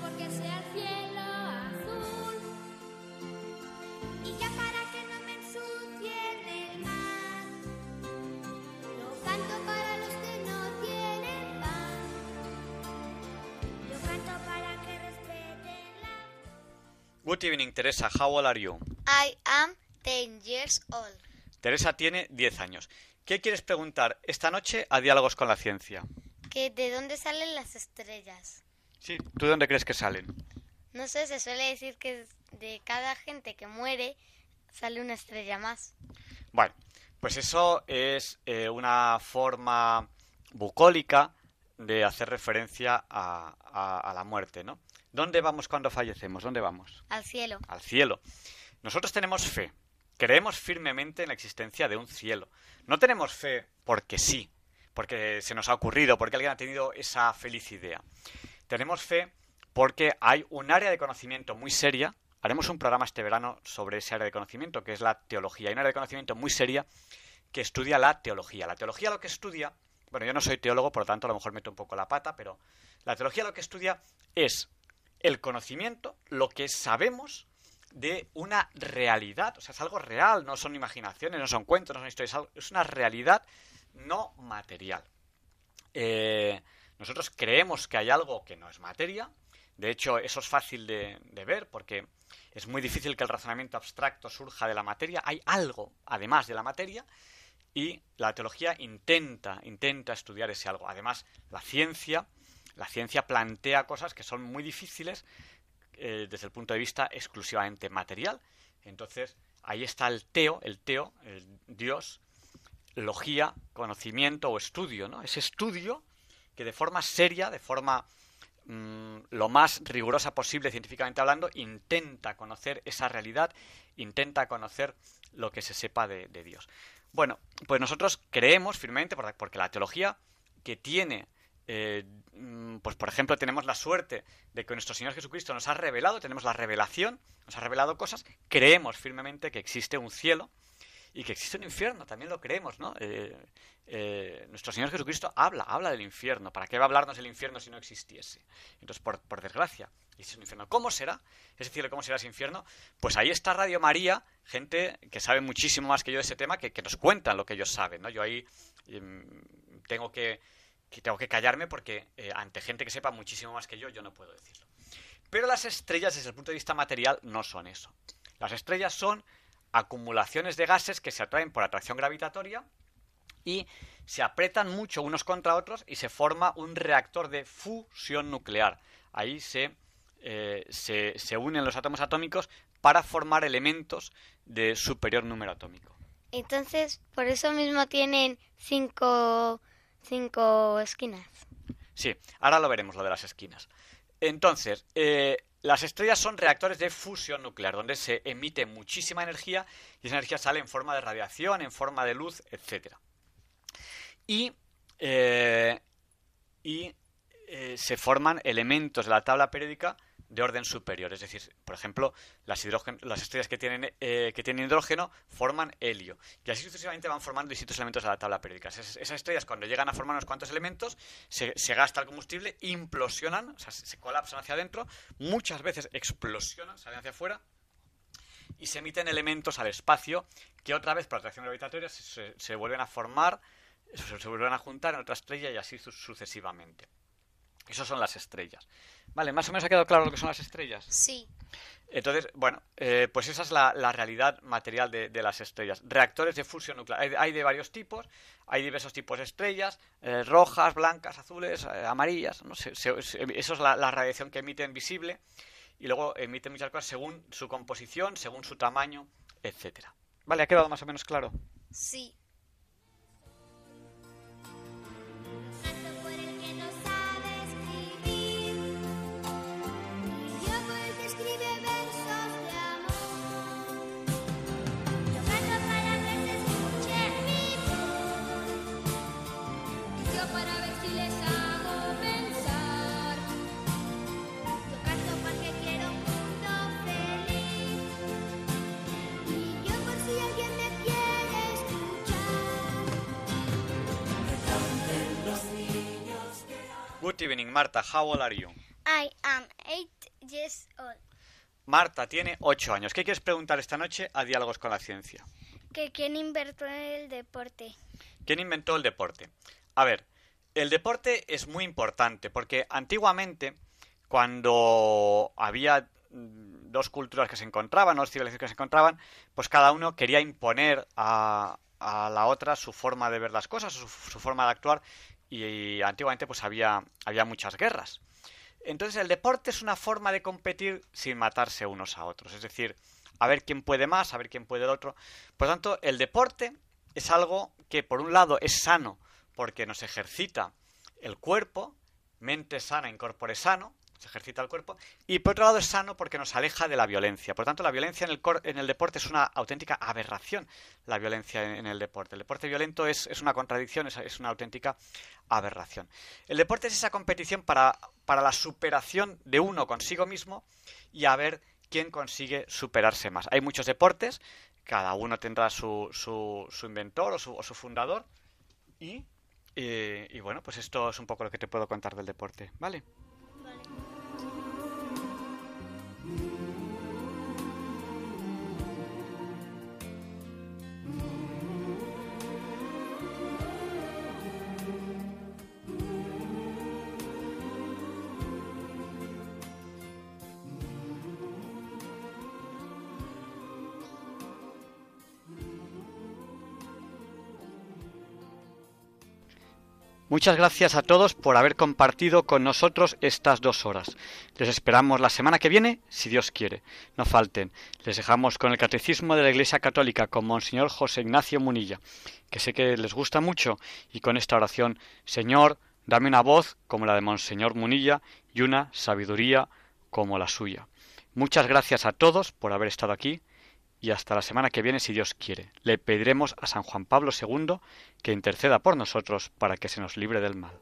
porque sea el cielo azul. Good evening, Teresa. How are you? I am 10 years old. Teresa tiene 10 años. ¿Qué quieres preguntar esta noche a Diálogos con la Ciencia? Que de dónde salen las estrellas. Sí. ¿Tú de dónde crees que salen? No sé, se suele decir que de cada gente que muere sale una estrella más. Bueno, pues eso es eh, una forma bucólica de hacer referencia a, a- a la muerte, ¿no? ¿Dónde vamos cuando fallecemos? ¿Dónde vamos? Al cielo. Al cielo. Nosotros tenemos fe. Creemos firmemente en la existencia de un cielo. No tenemos fe porque sí, porque se nos ha ocurrido, porque alguien ha tenido esa feliz idea. Tenemos fe porque hay un área de conocimiento muy seria. Haremos un programa este verano sobre ese área de conocimiento, que es la teología. Hay un área de conocimiento muy seria que estudia la teología. La teología lo que estudia, bueno, yo no soy teólogo, por lo tanto a lo mejor meto un poco la pata, pero la teología lo que estudia es el conocimiento, lo que sabemos de una realidad, o sea, es algo real, no son imaginaciones, no son cuentos, no son historias, es una realidad no material. Eh, nosotros creemos que hay algo que no es materia, de hecho eso es fácil de, ver porque es muy difícil que el razonamiento abstracto surja de la materia, hay algo además de la materia y la teología intenta, intenta estudiar ese algo. Además, la ciencia, la ciencia plantea cosas que son muy difíciles eh, desde el punto de vista exclusivamente material. Entonces, ahí está el teo, el teo, el Dios, logía, conocimiento o estudio, ¿no? Ese estudio que de forma seria, de forma mm, lo más rigurosa posible científicamente hablando, intenta conocer esa realidad, intenta conocer lo que se sepa de, Dios. Bueno, pues nosotros creemos firmemente, por- porque la teología que tiene, eh, mm, pues por ejemplo, tenemos la suerte de que nuestro Señor Jesucristo nos ha revelado, tenemos la revelación, nos ha revelado cosas, creemos firmemente que existe un cielo y que existe un infierno, también lo creemos, ¿no? Eh, eh, nuestro Señor Jesucristo habla, habla del infierno. ¿Para qué va a hablarnos del infierno si no existiese? Entonces, por, desgracia, existe un infierno. ¿Cómo será ese cielo? ¿Cómo será ese infierno? Pues ahí está Radio María, gente que sabe muchísimo más que yo de ese tema, que, nos cuentan lo que ellos saben, ¿no? Yo ahí em, tengo que, que tengo que callarme porque eh, ante gente que sepa muchísimo más que yo, yo no puedo decirlo. Pero las estrellas, desde el punto de vista material, no son eso. Las estrellas son acumulaciones de gases que se atraen por atracción gravitatoria y se apretan mucho unos contra otros y se forma un reactor de fusión nuclear. Ahí se, eh, se, se unen los átomos atómicos para formar elementos de superior número atómico. Entonces, por eso mismo tienen cinco, cinco esquinas. Sí, ahora lo veremos, lo de las esquinas. Entonces, eh, las estrellas son reactores de fusión nuclear, donde se emite muchísima energía y esa energía sale en forma de radiación, en forma de luz, etcétera. Y, eh, y eh, se forman elementos de la tabla periódica de orden superior. Es decir, por ejemplo, las, las estrellas que tienen, eh, que tienen hidrógeno forman helio. Y así sucesivamente van formando distintos elementos de la tabla periódica. Esas, estrellas, cuando llegan a formar unos cuantos elementos, se, gasta el combustible, implosionan, o sea, se, colapsan hacia adentro, muchas veces explosionan, salen hacia afuera, y se emiten elementos al espacio que otra vez por atracción gravitatoria se, se- vuelven a formar, se, vuelven a juntar en otra estrella y así su- sucesivamente. Esas son las estrellas. Vale, más o menos ha quedado claro lo que son las estrellas. Sí. Entonces, bueno, eh, pues esa es la, la realidad material de, de las estrellas. Reactores de fusión nuclear. Hay, hay de varios tipos, hay diversos tipos de estrellas, eh, rojas, blancas, azules, eh, amarillas. No sé, se- se- eso es la, la radiación que emiten visible y luego emiten muchas cosas según su composición, según su tamaño, etcétera. Vale, ha quedado más o menos claro. Sí. Good evening, Marta. How old are you? I am eight years old. Marta tiene 8 años. ¿Qué quieres preguntar esta noche a Diálogos con la Ciencia? que quién inventó el deporte. ¿Quién inventó el deporte? A ver, el deporte es muy importante porque antiguamente, cuando había mm, dos culturas que se encontraban, dos civilizaciones que se encontraban, pues cada uno quería imponer a, a la otra su forma de ver las cosas, su, su forma de actuar, y, antiguamente pues había, había muchas guerras. Entonces el deporte es una forma de competir sin matarse unos a otros, es decir, a ver quién puede más, a ver quién puede el otro. Por tanto, el deporte es algo que por un lado es sano porque nos ejercita el cuerpo, mente sana, incorpore sano, se ejercita el cuerpo, y por otro lado es sano porque nos aleja de la violencia. Por tanto, la violencia en el, cor- en el deporte es una auténtica aberración, la violencia en, el deporte. El deporte violento es, es una contradicción, es, es una auténtica aberración. El deporte es esa competición para, para la superación de uno consigo mismo y a ver quién consigue superarse más. Hay muchos deportes, cada uno tendrá su, su, su inventor o su, o su fundador, y, eh, y bueno, pues esto es un poco lo que te puedo contar del deporte, ¿vale? Ooh. Muchas gracias a todos por haber compartido con nosotros estas dos horas. Les esperamos la semana que viene, si Dios quiere. No falten. Les dejamos con el Catecismo de la Iglesia Católica con Monseñor José Ignacio Munilla, que sé que les gusta mucho, y con esta oración, Señor, dame una voz como la de Monseñor Munilla y una sabiduría como la suya. Muchas gracias a todos por haber estado aquí y hasta la semana que viene si Dios quiere. Le pediremos a San Juan Pablo II que interceda por nosotros para que se nos libre del mal.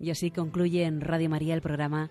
Y así concluye en Radio María el programa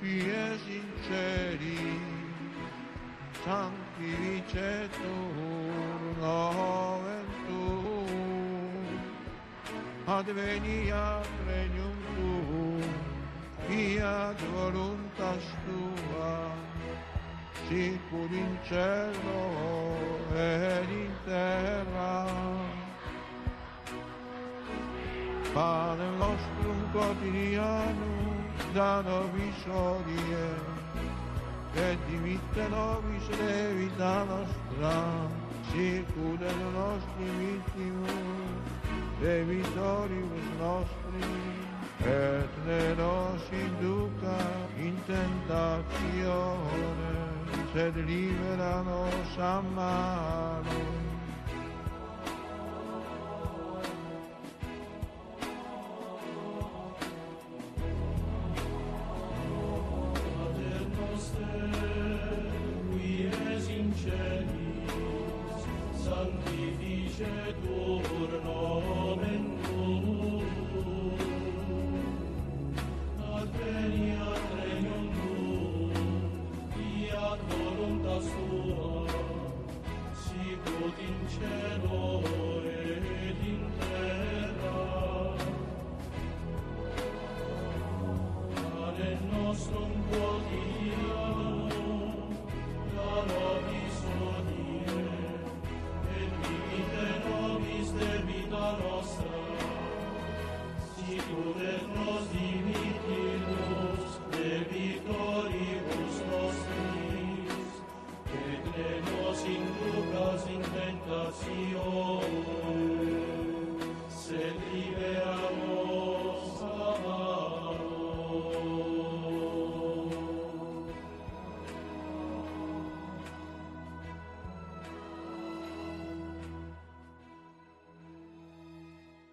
pie sinceri, santi vice tu, la gioventù, advenia regnum tu, fiat voluntas tua, sicur in cielo ed in terra. Padre nostrum quotidianum, vitano visorie, che dimittano visere vita nostra, circudano nostri vittimi e vitoribus nostri, et ne nos induca in tentazione, sed libera nos a mano.